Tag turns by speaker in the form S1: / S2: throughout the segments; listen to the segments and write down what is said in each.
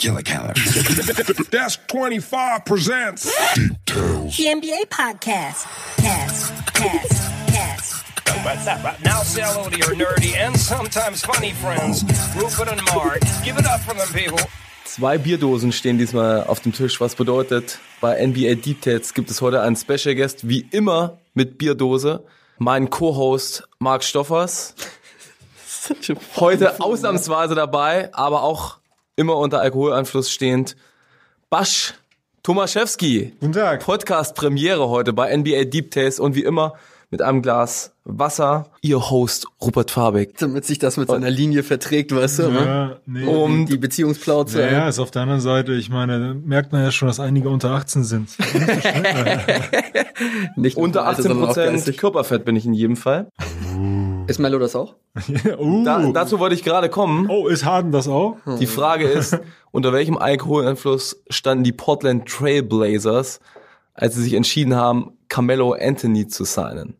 S1: Killer Keller. Desk 25 presents Details.
S2: The NBA podcast. Cast, cast,
S3: now, say hello to your nerdy and sometimes funny friends, Rupert and Mark. Give it up for them, people.
S4: Zwei Bierdosen stehen diesmal auf dem Tisch, was bedeutet, bei NBA Deep Tales gibt es heute einen Special Guest, wie immer mit Bierdose. Mein Co-Host Marc Stoffers. Heute ausnahmsweise dabei, aber auch immer unter Alkoholeinfluss stehend. Basch Tomaszewski.
S5: Guten Tag.
S4: Podcast-Premiere heute bei NBA Deep Tales und wie immer mit einem Glas Wasser. Ihr Host Rupert Fabek.
S6: damit sich das mit seiner Linie verträgt, weißt du? ne?
S5: Ja, nee.
S4: Um
S6: Die Beziehungsplauze.
S5: ja, ja, ist auf der anderen Seite, ich meine, da merkt man ja schon, dass einige unter 18 sind.
S6: Nicht
S4: Unter
S6: im Alter,
S4: 18%
S6: sondern auch geistig.
S4: Körperfett bin ich in jedem Fall.
S6: Ist Mello das auch?
S5: uh.
S4: Da, dazu wollte ich gerade kommen.
S5: oh, ist Harden das auch?
S4: Die Frage ist, unter welchem Alkoholeinfluss standen die Portland Trail Blazers, als sie sich entschieden haben, Carmelo Anthony zu signen?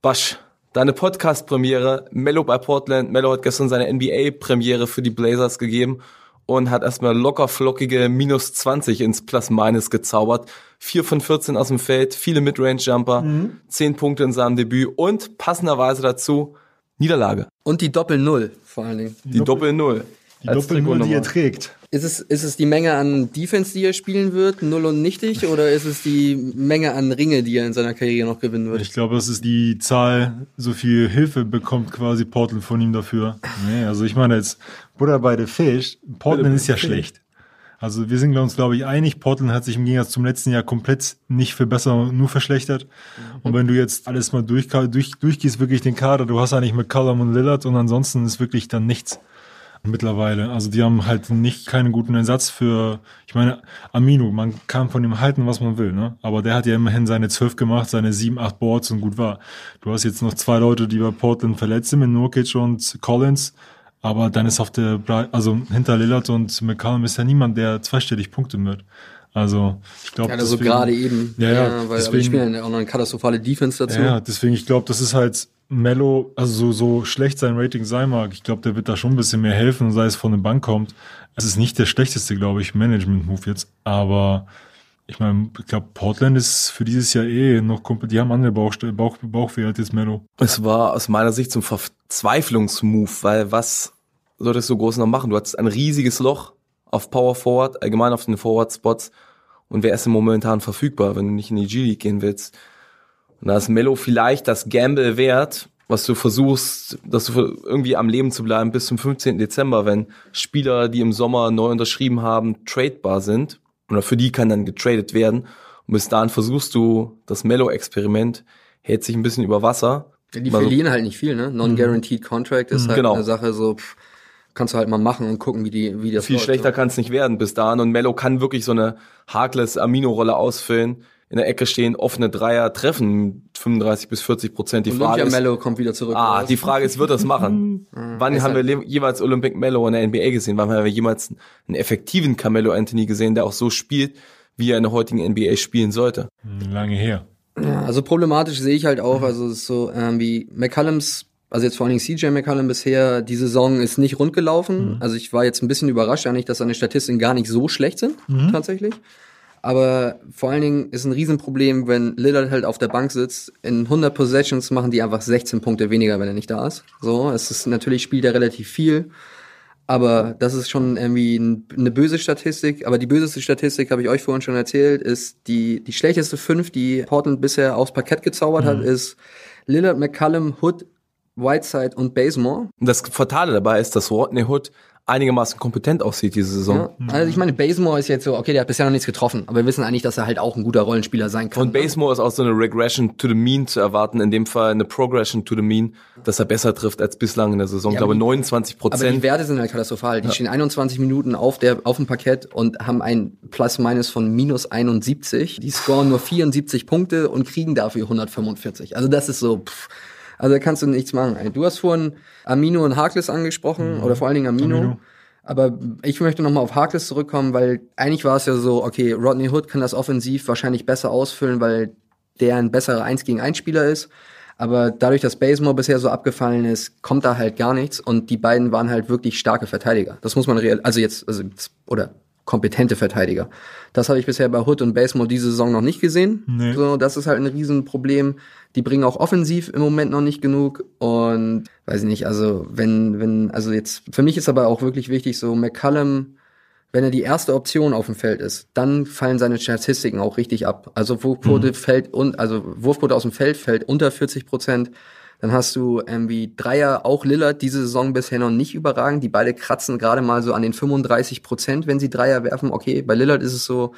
S4: Basch, deine Podcast-Premiere, Mello bei Portland. Mello hat gestern seine NBA-Premiere für die Blazers gegeben und hat erstmal locker flockige minus 20 ins Plus-Minus gezaubert. 4 von 14 aus dem Feld, viele Midrange-Jumper, 10 Punkte in seinem Debüt und passenderweise dazu Niederlage.
S6: Und die Doppel-Null vor allen Dingen.
S4: Die Doppel-Null.
S5: Die Doppelnull, die er trägt.
S6: Ist es, ist es die Menge an Defense, die er spielen wird, null und nichtig, oder ist es die Menge an Ringe, die er in seiner Karriere noch gewinnen wird?
S5: Ich glaube, das ist die Zahl, so viel Hilfe bekommt quasi Portland von ihm dafür. Nee, also ich meine jetzt, Butter bei the Fish, Portland ist ja schlecht. Also wir sind uns, glaube ich, einig, Portland hat sich im Gegensatz zum letzten Jahr komplett nicht verbessert, nur verschlechtert. Und wenn du jetzt alles mal durch, durch, durchgehst, wirklich den Kader, du hast eigentlich mit Cullum und Lillard und ansonsten ist wirklich dann nichts mittlerweile. Also die haben halt nicht keinen guten Ersatz für, ich meine, Amino, man kann von ihm halten, was man will, ne? Aber der hat ja immerhin seine zwölf gemacht, seine sieben, acht Boards und gut war. Du hast jetzt noch zwei Leute, die bei Portland verletzt sind, mit Nurkic und Collins. Aber dann ist auf der, Bre- also hinter Lillard und McCallum ist ja niemand, der zweistellig Punkten wird. Also, ich glaube,
S6: Ja, also gerade eben.
S5: Ja, ja,
S6: weil aber die
S5: deswegen-
S6: spielen ja auch noch eine katastrophale Defense dazu.
S5: ja, deswegen, ich glaube, das ist halt Mello, also so, so schlecht sein Rating sein mag, ich glaube, der wird da schon ein bisschen mehr helfen, sei es von der Bank kommt. Es ist nicht der schlechteste, glaube ich, Management-Move jetzt, aber ich meine, ich glaube, Portland ist für dieses Jahr eh noch komplett, die haben andere Bauchstelle, Bauch, Bauchweh als jetzt Mello.
S4: Es war aus meiner Sicht zum Verzweiflungsmove, weil was solltest du groß noch machen? Du hattest ein riesiges Loch auf Power Forward, allgemein auf den Forward Spots. Und wer ist denn momentan verfügbar, wenn du nicht in die G-League gehen willst? Und da ist Mello vielleicht das Gamble wert, was du versuchst, dass du irgendwie am Leben zu bleiben bis zum 15. Dezember, wenn Spieler, die im Sommer neu unterschrieben haben, tradebar sind. Oder für die kann dann getradet werden. Und bis dahin versuchst du, das Mello-Experiment hält sich ein bisschen über Wasser.
S6: Die
S4: Mal so-
S6: verlieren halt nicht viel, ne? Non-guaranteed Contract ist halt
S4: Genau.
S6: eine Sache so, pff, kannst du halt mal machen und gucken, wie die, wie das
S4: viel
S6: läuft,
S4: schlechter
S6: so.
S4: kann es nicht werden bis dahin. Und Mello kann wirklich so eine Harkless Amino-Rolle ausfüllen, in der Ecke stehen, offene Dreier treffen, 35 bis 40 Prozent. Die Frage
S6: Olympia
S4: ist,
S6: Mello kommt wieder zurück.
S4: ah, die Frage ist, wird das machen? Wann
S6: Ist
S4: haben wir
S6: halt-
S4: jeweils Olympic Mello in der NBA gesehen? Wann haben wir jemals einen effektiven Carmelo Anthony gesehen, der auch so spielt, wie er in der heutigen NBA spielen sollte?
S5: Lange her.
S6: Ja, also problematisch sehe ich halt auch, also es ist so ähm, wie McCallums, also jetzt vor allen Dingen CJ McCallum bisher, die Saison ist nicht rund gelaufen. Also ich war jetzt ein bisschen überrascht eigentlich, dass seine Statistiken gar nicht so schlecht sind, tatsächlich. Aber vor allen Dingen ist ein Riesenproblem, wenn Lillard halt auf der Bank sitzt. In 100 Possessions machen die einfach 16 Punkte weniger, wenn er nicht da ist. So, es ist natürlich spielt er relativ viel. Aber das ist schon irgendwie ein, eine böse Statistik. Aber die böseste Statistik, habe ich euch vorhin schon erzählt, ist die, die schlechteste fünf, die Portland bisher aufs Parkett gezaubert hat, ist Lillard, McCallum, Hood, Whiteside und Bazemore.
S4: Und das Fatale dabei ist, dass Rodney Hood einigermaßen kompetent aussieht diese Saison.
S6: Ja. Also ich meine, Bazemore ist jetzt so, okay, der hat bisher noch nichts getroffen, aber wir wissen eigentlich, dass er halt auch ein guter Rollenspieler sein kann.
S4: Von Basemore ist auch so eine Regression to the mean zu erwarten, in dem Fall eine Progression to the mean, dass er besser trifft als bislang in der Saison. ich
S6: aber
S4: glaube
S6: die-
S4: 29%
S6: Aber die
S4: Prozent.
S6: Werte sind halt katastrophal. Die stehen 21 Minuten auf, der, auf dem Parkett und haben ein Plus-Minus von minus 71. Die scoren nur 74 Punkte und kriegen dafür 145. Also das ist so, pff. Also da kannst du nichts machen. Du hast vorhin Amino und Harkless angesprochen, oder vor allen Dingen Amino.
S5: Amino.
S6: Aber ich möchte nochmal auf Harkless zurückkommen, weil eigentlich war es ja so, okay, Rodney Hood kann das offensiv wahrscheinlich besser ausfüllen, weil der ein besserer 1 gegen 1 Spieler ist. Aber dadurch, dass Basemore bisher so abgefallen ist, kommt da halt gar nichts. Und die beiden waren halt wirklich starke Verteidiger. Das muss man real, also jetzt, also, oder kompetente Verteidiger. Das habe ich bisher bei Hood und Basemore diese Saison noch nicht gesehen.
S5: Nee.
S6: So, das ist halt ein Riesenproblem. Die bringen auch offensiv im Moment noch nicht genug. Und weiß ich nicht, also wenn, wenn, also jetzt, für mich ist aber auch wirklich wichtig, so McCallum, wenn er die erste Option auf dem Feld ist, dann fallen seine Statistiken auch richtig ab. Also Wurfquote fällt und also Wurfquote aus dem Feld fällt unter 40 Prozent. Dann hast du irgendwie Dreier, auch Lillard, diese Saison bisher noch nicht überragend. Die beide kratzen gerade mal so an den 35 Prozent, wenn sie Dreier werfen. Okay, bei Lillard ist es so,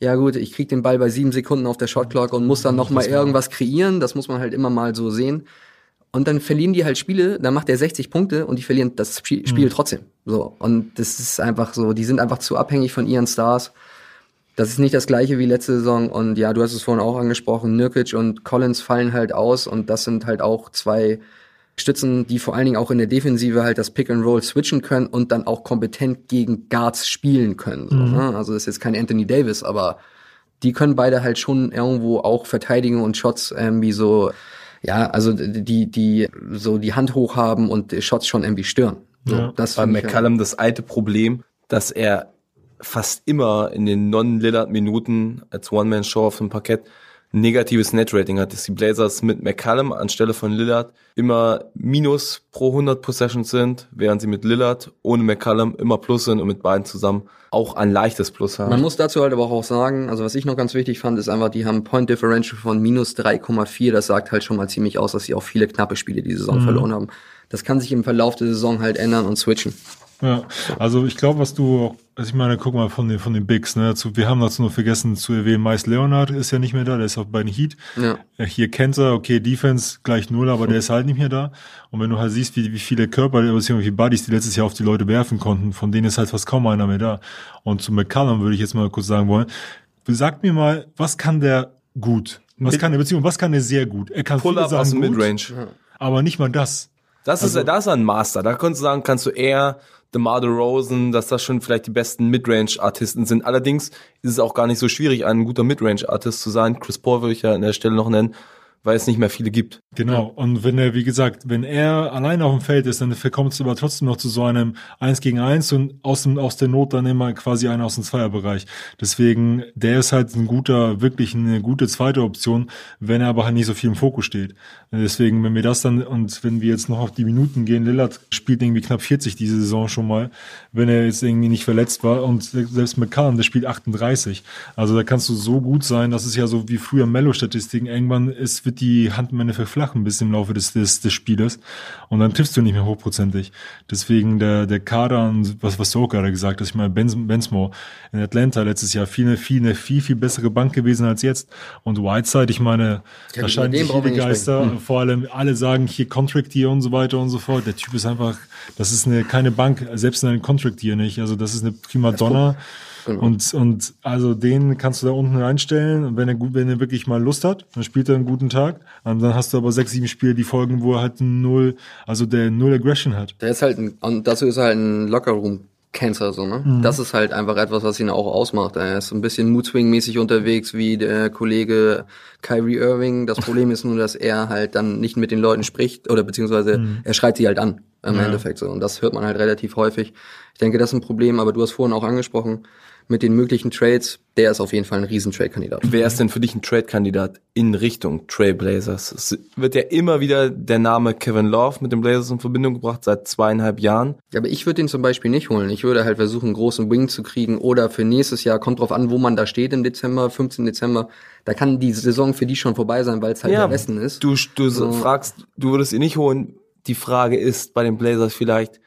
S6: ja gut, ich krieg den Ball bei sieben Sekunden auf der Shotclock und muss dann noch mal irgendwas kreieren. Das muss man halt immer mal so sehen. Und dann verlieren die halt Spiele, dann macht er 60 Punkte und die verlieren das Spiel, Spiel trotzdem. So. Und das ist einfach so, die sind einfach zu abhängig von ihren Stars. Das ist nicht das gleiche wie letzte Saison. Und ja, du hast es vorhin auch angesprochen, Nurkic und Collins fallen halt aus und das sind halt auch zwei Stützen, die vor allen Dingen auch in der Defensive halt das Pick and Roll switchen können und dann auch kompetent gegen Guards spielen können. So, ne? Also das ist jetzt kein Anthony Davis, aber die können beide halt schon irgendwo auch verteidigen und Shots irgendwie so, ja, also die, die so die Hand hoch haben und die Shots schon irgendwie stören. So,
S5: Ja.
S6: das
S4: Bei
S6: ich halt-
S4: McCallum das alte Problem, dass er fast immer in den Non-Lillard-Minuten als One-Man-Show auf dem Parkett negatives Net-Rating hat, dass die Blazers mit McCallum anstelle von Lillard immer Minus pro 100 Possessions sind, während sie mit Lillard ohne McCallum immer Plus sind und mit beiden zusammen auch ein leichtes Plus haben.
S6: Man muss dazu halt aber auch sagen, also was ich noch ganz wichtig fand, ist einfach, die haben Point Differential von minus 3,4. Das sagt halt schon mal ziemlich aus, dass sie auch viele knappe Spiele die Saison verloren haben. Das kann sich im Verlauf der Saison halt ändern und switchen.
S5: Ja, also ich glaube, was du auch, also ich meine, guck mal von den, von den Bigs, ne, dazu, wir haben dazu nur vergessen zu erwähnen, Miles Leonard ist ja nicht mehr da, der ist auch bei den Heat.
S6: Ja.
S5: Äh, Hier Kenzer, okay, Defense gleich null, aber der ist halt nicht mehr da. Und wenn du halt siehst, wie, wie viele Körper, beziehungsweise wie viele Buddies, die letztes Jahr auf die Leute werfen konnten, von denen ist halt fast kaum einer mehr da. Und zu McCallum würde ich jetzt mal kurz sagen wollen, sag mir mal, was kann der gut? Was kann der, beziehungsweise was kann der sehr gut? Er kann viele
S4: Pull-up aus
S5: Sachen gut,
S4: Midrange.
S5: aber nicht mal das.
S4: Das ist,
S5: Also-
S4: das ist ein Master. Da kannst du sagen, kannst du eher DeMar DeRozan, dass das schon vielleicht die besten Midrange-Artisten sind. Allerdings ist es auch gar nicht so schwierig, ein guter Midrange-Artist zu sein. Chris Paul würde ich ja an der Stelle noch nennen, weil es nicht mehr viele gibt.
S5: Genau. Und wenn er, wie gesagt, wenn er alleine auf dem Feld ist, dann kommt es aber trotzdem noch zu so einem Eins gegen Eins und aus, dem, aus der Not dann immer quasi einer aus dem Zweierbereich. Deswegen, der ist halt ein guter, wirklich eine gute zweite Option, wenn er aber halt nicht so viel im Fokus steht. Deswegen, wenn wir das dann, und wenn wir jetzt noch auf die Minuten gehen, Lillard spielt irgendwie knapp 40 diese Saison schon mal, wenn er jetzt irgendwie nicht verletzt war und selbst McCallum, der spielt 38. Also da kannst du so gut sein, das ist ja so wie früher Mellow-Statistiken, irgendwann ist, wird die Handmenge verflachen bis im Laufe des, des, des Spieles und dann triffst du nicht mehr hochprozentig. Deswegen der, der Kader, und was, was du auch gerade gesagt hast, ich meine, Benz, Bensmore in Atlanta letztes Jahr viel, viel, eine viel, viel bessere Bank gewesen als jetzt und Whiteside, ich meine, da scheinen sich viele Geister,
S6: sprechen.
S5: vor allem alle sagen hier Contract Year und so weiter und so fort. Der Typ ist einfach, das ist eine keine Bank, selbst in einem Contract Year nicht. Also das ist eine prima Donna.
S6: Genau.
S5: Und, und also den kannst du da unten reinstellen und wenn er gut, wenn er wirklich mal Lust hat, dann spielt er einen guten Tag. Und dann hast du aber sechs, sieben Spiele, die folgen, wo er halt null, also der null Aggression hat.
S6: Der ist halt ein, und dazu ist er halt ein Lockerroom Cancer, so, ne?
S5: Mhm.
S6: Das ist halt einfach etwas, was ihn auch ausmacht. Er ist so ein bisschen Moodswing-mäßig unterwegs wie der Kollege Kyrie Irving. Das Problem ist nur, dass er halt dann nicht mit den Leuten spricht oder beziehungsweise er schreit sie halt an im.
S5: Ja.
S6: Endeffekt so. Und das hört man halt relativ häufig. Ich denke, das ist ein Problem, aber du hast vorhin auch angesprochen, mit den möglichen Trades, der ist auf jeden Fall ein Riesen-Trade-Kandidat.
S4: Wer ist denn für dich ein Trade-Kandidat in Richtung Trailblazers? Es wird ja immer wieder der Name Kevin Love mit den Blazers in Verbindung gebracht, seit zweieinhalb Jahren.
S6: Aber ich würde den zum Beispiel nicht holen. Ich würde halt versuchen, einen großen Wing zu kriegen oder für nächstes Jahr, kommt drauf an, wo man da steht im Dezember, 15. Dezember, da kann die Saison für die schon vorbei sein, weil es halt der Westen ist.
S4: Du, du
S6: So.
S4: fragst, du würdest ihn nicht holen. Die Frage ist bei den Blazers vielleicht,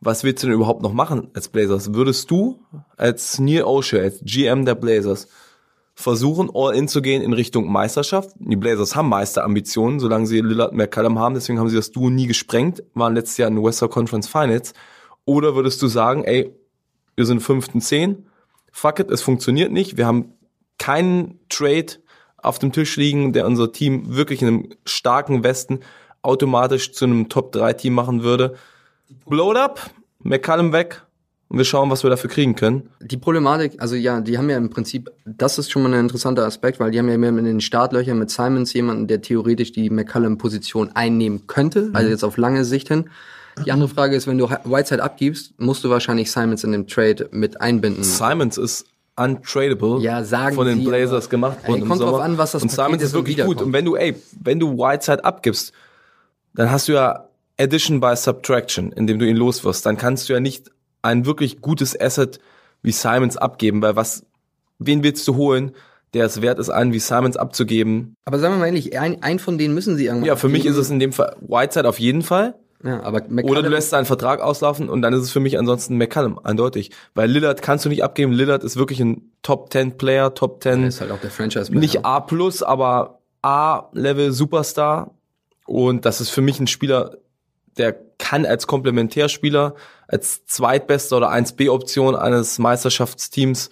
S4: was willst du denn überhaupt noch machen als Blazers? Würdest du als Neil O'Shea, als GM der Blazers, versuchen, all in zu gehen in Richtung Meisterschaft? Die Blazers haben Meisterambitionen, solange sie Lillard und McCallum haben, deswegen haben sie das Duo nie gesprengt, waren letztes Jahr in den Western Conference Finals. Oder würdest du sagen, ey, wir sind fünften zehn, fuck it, es funktioniert nicht, wir haben keinen Trade auf dem Tisch liegen, der unser Team wirklich in einem starken Westen automatisch zu einem Top-3-Team machen würde. Blow it up, McCallum weg und wir schauen, was wir dafür kriegen können.
S6: Die Problematik, also ja, die haben ja im Prinzip, das ist schon mal ein interessanter Aspekt, weil die haben ja mehr in den Startlöchern mit Simons jemanden, der theoretisch die McCallum-Position einnehmen könnte, also jetzt auf lange Sicht hin. Die andere Frage ist, wenn du Whiteside abgibst, musst du wahrscheinlich Simons in dem Trade mit einbinden.
S4: Simons ist untradable
S6: Ja, sagen
S4: von den
S6: sie,
S4: Blazers gemacht
S6: Ey,
S4: worden im
S6: kommt drauf
S4: Sommer.
S6: an, was das
S4: Und
S6: Paket
S4: Simons
S6: ist
S4: ist wirklich gut. Und wenn du, ey, wenn du Whiteside abgibst, dann hast du ja Addition by Subtraction, indem du ihn loswirst. Dann kannst du ja nicht ein wirklich gutes Asset wie Simons abgeben, weil was, wen willst du holen, der es wert ist, einen wie Simons abzugeben?
S6: Aber sagen wir mal ehrlich, ein, ein von denen müssen sie irgendwann
S4: Ja, für mich ist
S6: abgeben.
S4: es in dem Fall Whiteside auf jeden Fall.
S6: Ja, aber
S4: Oder
S6: McCallum-
S4: du lässt seinen Vertrag auslaufen und dann ist es für mich ansonsten McCallum, eindeutig. Weil Lillard kannst du nicht abgeben. Lillard ist wirklich ein Top 10 Player, Top 10.
S6: Er ist halt auch der franchise
S4: nicht A plus, aber A-Level Superstar. Und das ist für mich ein Spieler, der kann als Komplementärspieler, als zweitbester oder 1B-Option eines Meisterschaftsteams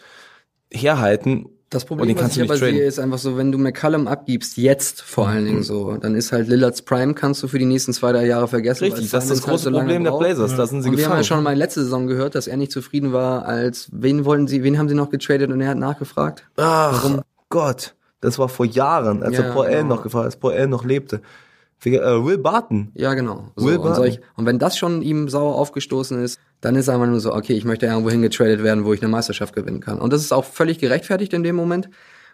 S4: herhalten.
S6: Das Problem,
S4: den
S6: was ich aber
S4: traden.
S6: sehe, ist einfach so, wenn du McCallum abgibst, jetzt vor allen Dingen so, dann ist halt Lillards Prime, kannst du für die nächsten zwei, drei Jahre vergessen.
S4: Richtig, das ist das
S6: halt
S4: große
S6: so
S4: Problem der. Blazers. Da sind sie
S6: Und wir haben ja schon mal letzte Saison gehört, dass er nicht zufrieden war, als wen wollten sie, wen haben sie noch getradet und er hat nachgefragt.
S4: Ach Gott, das war vor Jahren, als
S6: Ja,
S4: er Paul Allen
S6: genau.
S4: noch gefragt als Paul Allen noch lebte. Äh, Will Barton.
S6: Ja, genau. So,
S4: Will
S6: und,
S4: Barton.
S6: solch, und wenn das schon ihm sauer aufgestoßen ist, dann ist einfach nur so, okay, ich möchte irgendwo hingetradet werden, wo ich eine Meisterschaft gewinnen kann. Und das ist auch völlig gerechtfertigt in dem Moment.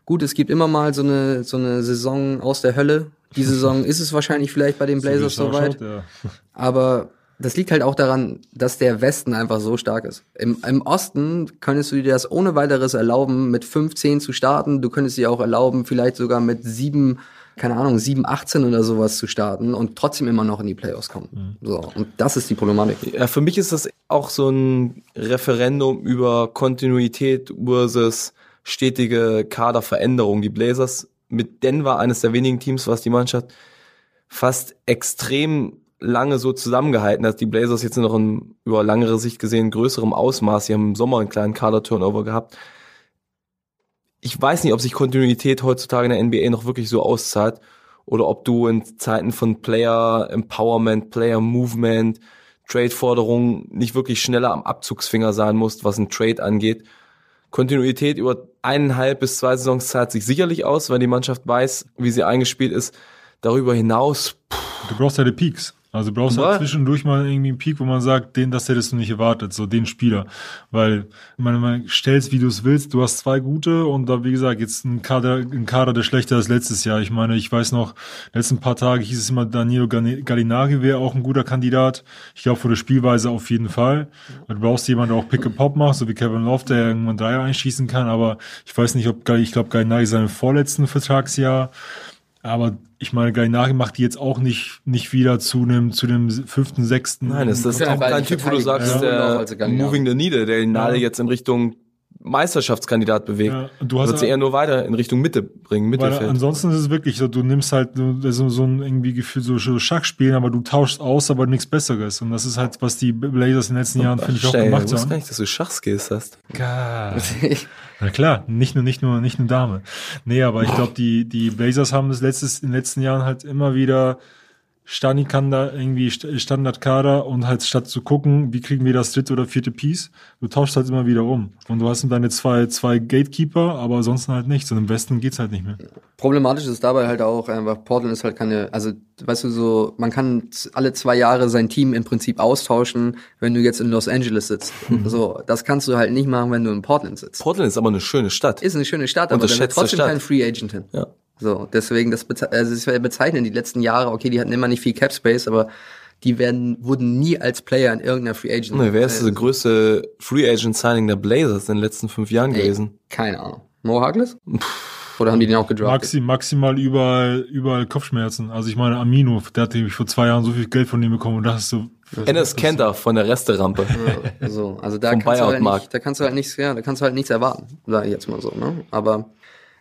S6: Gut, es gibt immer mal so eine, so eine Saison aus der Hölle. Die Saison ist es wahrscheinlich vielleicht bei den Blazers
S5: So
S6: soweit.
S5: ja.
S6: Aber das liegt halt auch daran, dass der Westen einfach so stark ist. Im, Im Osten könntest du dir das ohne weiteres erlauben, mit 15 zu starten. Du könntest dir auch erlauben, vielleicht sogar mit 7, keine Ahnung, 7, 18 oder sowas zu starten und trotzdem immer noch in die Playoffs kommen. So. Und das ist die Problematik.
S4: Ja, für mich ist das auch so ein Referendum über Kontinuität versus stetige Kaderveränderung. Die Blazers mit Denver eines der wenigen Teams, was die Mannschaft fast extrem lange so zusammengehalten hat. Die Blazers jetzt noch in, über langere Sicht gesehen größerem Ausmaß. Sie haben im Sommer einen kleinen Kader-Turnover gehabt. Ich weiß nicht, ob sich Kontinuität heutzutage in der NBA noch wirklich so auszahlt oder ob du in Zeiten von Player Empowerment, Player Movement, Trade-Forderungen nicht wirklich schneller am Abzugsfinger sein musst, was ein Trade angeht. Kontinuität über eineinhalb bis zwei Saisons zahlt sich sicherlich aus, weil die Mannschaft weiß, wie sie eingespielt ist. Darüber hinaus,
S5: Du brauchst ja die Peaks. Also du brauchst
S4: Ja.
S5: halt zwischendurch mal irgendwie einen Peak, wo man sagt, den, das hättest du nicht erwartet, so den Spieler. Weil man, man stellst, wie du es willst, du hast zwei gute und da, wie gesagt, jetzt ein Kader, ein Kader, der schlechter ist letztes Jahr. Ich meine, ich weiß noch, letzten paar Tage hieß es immer, Danilo Gallinari wäre auch ein guter Kandidat. Ich glaube, für die Spielweise auf jeden Fall. Du brauchst jemanden, der auch Pick-and-Pop macht, so wie Kevin Love, der irgendwann Dreier einschießen kann, aber ich weiß nicht, ob, ich glaube, Gallinari seinem vorletzten Vertragsjahr aber ich meine, Gallinari macht die jetzt auch nicht, nicht wieder zu einem, zu dem fünften, sechsten.
S4: nein, das ist
S6: Ja,
S4: auch kein
S6: ich
S4: Typ, wo du sagst,
S6: Gallinari
S4: der. Moving the Needle, der den Nadel
S5: Ja.
S4: jetzt in Richtung Meisterschaftskandidat bewegt.
S5: Ja, du hast
S4: wird sie
S5: ja-
S4: eher nur weiter in Richtung Mitte bringen,
S5: Weil
S4: Mittelfeld.
S5: ansonsten ist es wirklich so, du nimmst halt so, so ein irgendwie Gefühl, so, Schachspielen, aber du tauschst aus, aber nichts Besseres. Und das ist halt, was die Blazers in den letzten Jahren, finde ich, auch gemacht
S4: ich wusste
S5: haben.
S4: gar nicht, dass du Schachskills hast.
S5: Na klar, nicht nur, nicht nur, nicht nur Dame. Nee, aber ich glaube, die, die Blazers haben das letztes, in den letzten Jahren halt immer wieder Stanikanda, irgendwie St- Standardkader und halt statt zu gucken, wie kriegen wir das dritte oder vierte Piece, du tauschst halt immer wieder um. Und du hast dann deine zwei, zwei Gatekeeper, aber ansonsten halt nichts. Und im Westen geht's halt nicht mehr.
S6: Problematisch ist dabei halt auch einfach, Portland ist halt keine, also weißt du so, man kann alle zwei Jahre sein Team im Prinzip austauschen, wenn du jetzt in Los Angeles sitzt.
S4: Mhm.
S6: So, das kannst du halt nicht machen, wenn du in Portland sitzt.
S4: Portland ist aber eine schöne Stadt.
S6: Ist eine schöne Stadt, aber da
S4: Unterschätzte
S6: trotzdem
S4: Stadt.
S6: kein Free Agent hin.
S4: Ja.
S6: So, deswegen, das beze also das wäre bezeichnen, die letzten Jahre, okay, die hatten immer nicht viel Cap Space, aber die werden, wurden nie als Player in irgendeiner Free Agent.
S4: Nee, wer ist das größte Free Agent Signing der Blazers in den letzten fünf Jahren
S6: ey,
S4: gewesen?
S6: Keine Ahnung. Mo Harkless? Oder haben die den auch gedraftet?
S5: Maxi, maximal überall, überall Kopfschmerzen. Also ich meine, Amino, der hat nämlich vor zwei Jahren so viel Geld von dem bekommen und das ist so.
S4: Enes Kenter von der Resterampe.
S6: So, also da
S4: Vom
S6: kannst, du halt nicht, da kannst du halt nichts, ja, da kannst du halt nichts erwarten, sage ich jetzt mal so, ne? Aber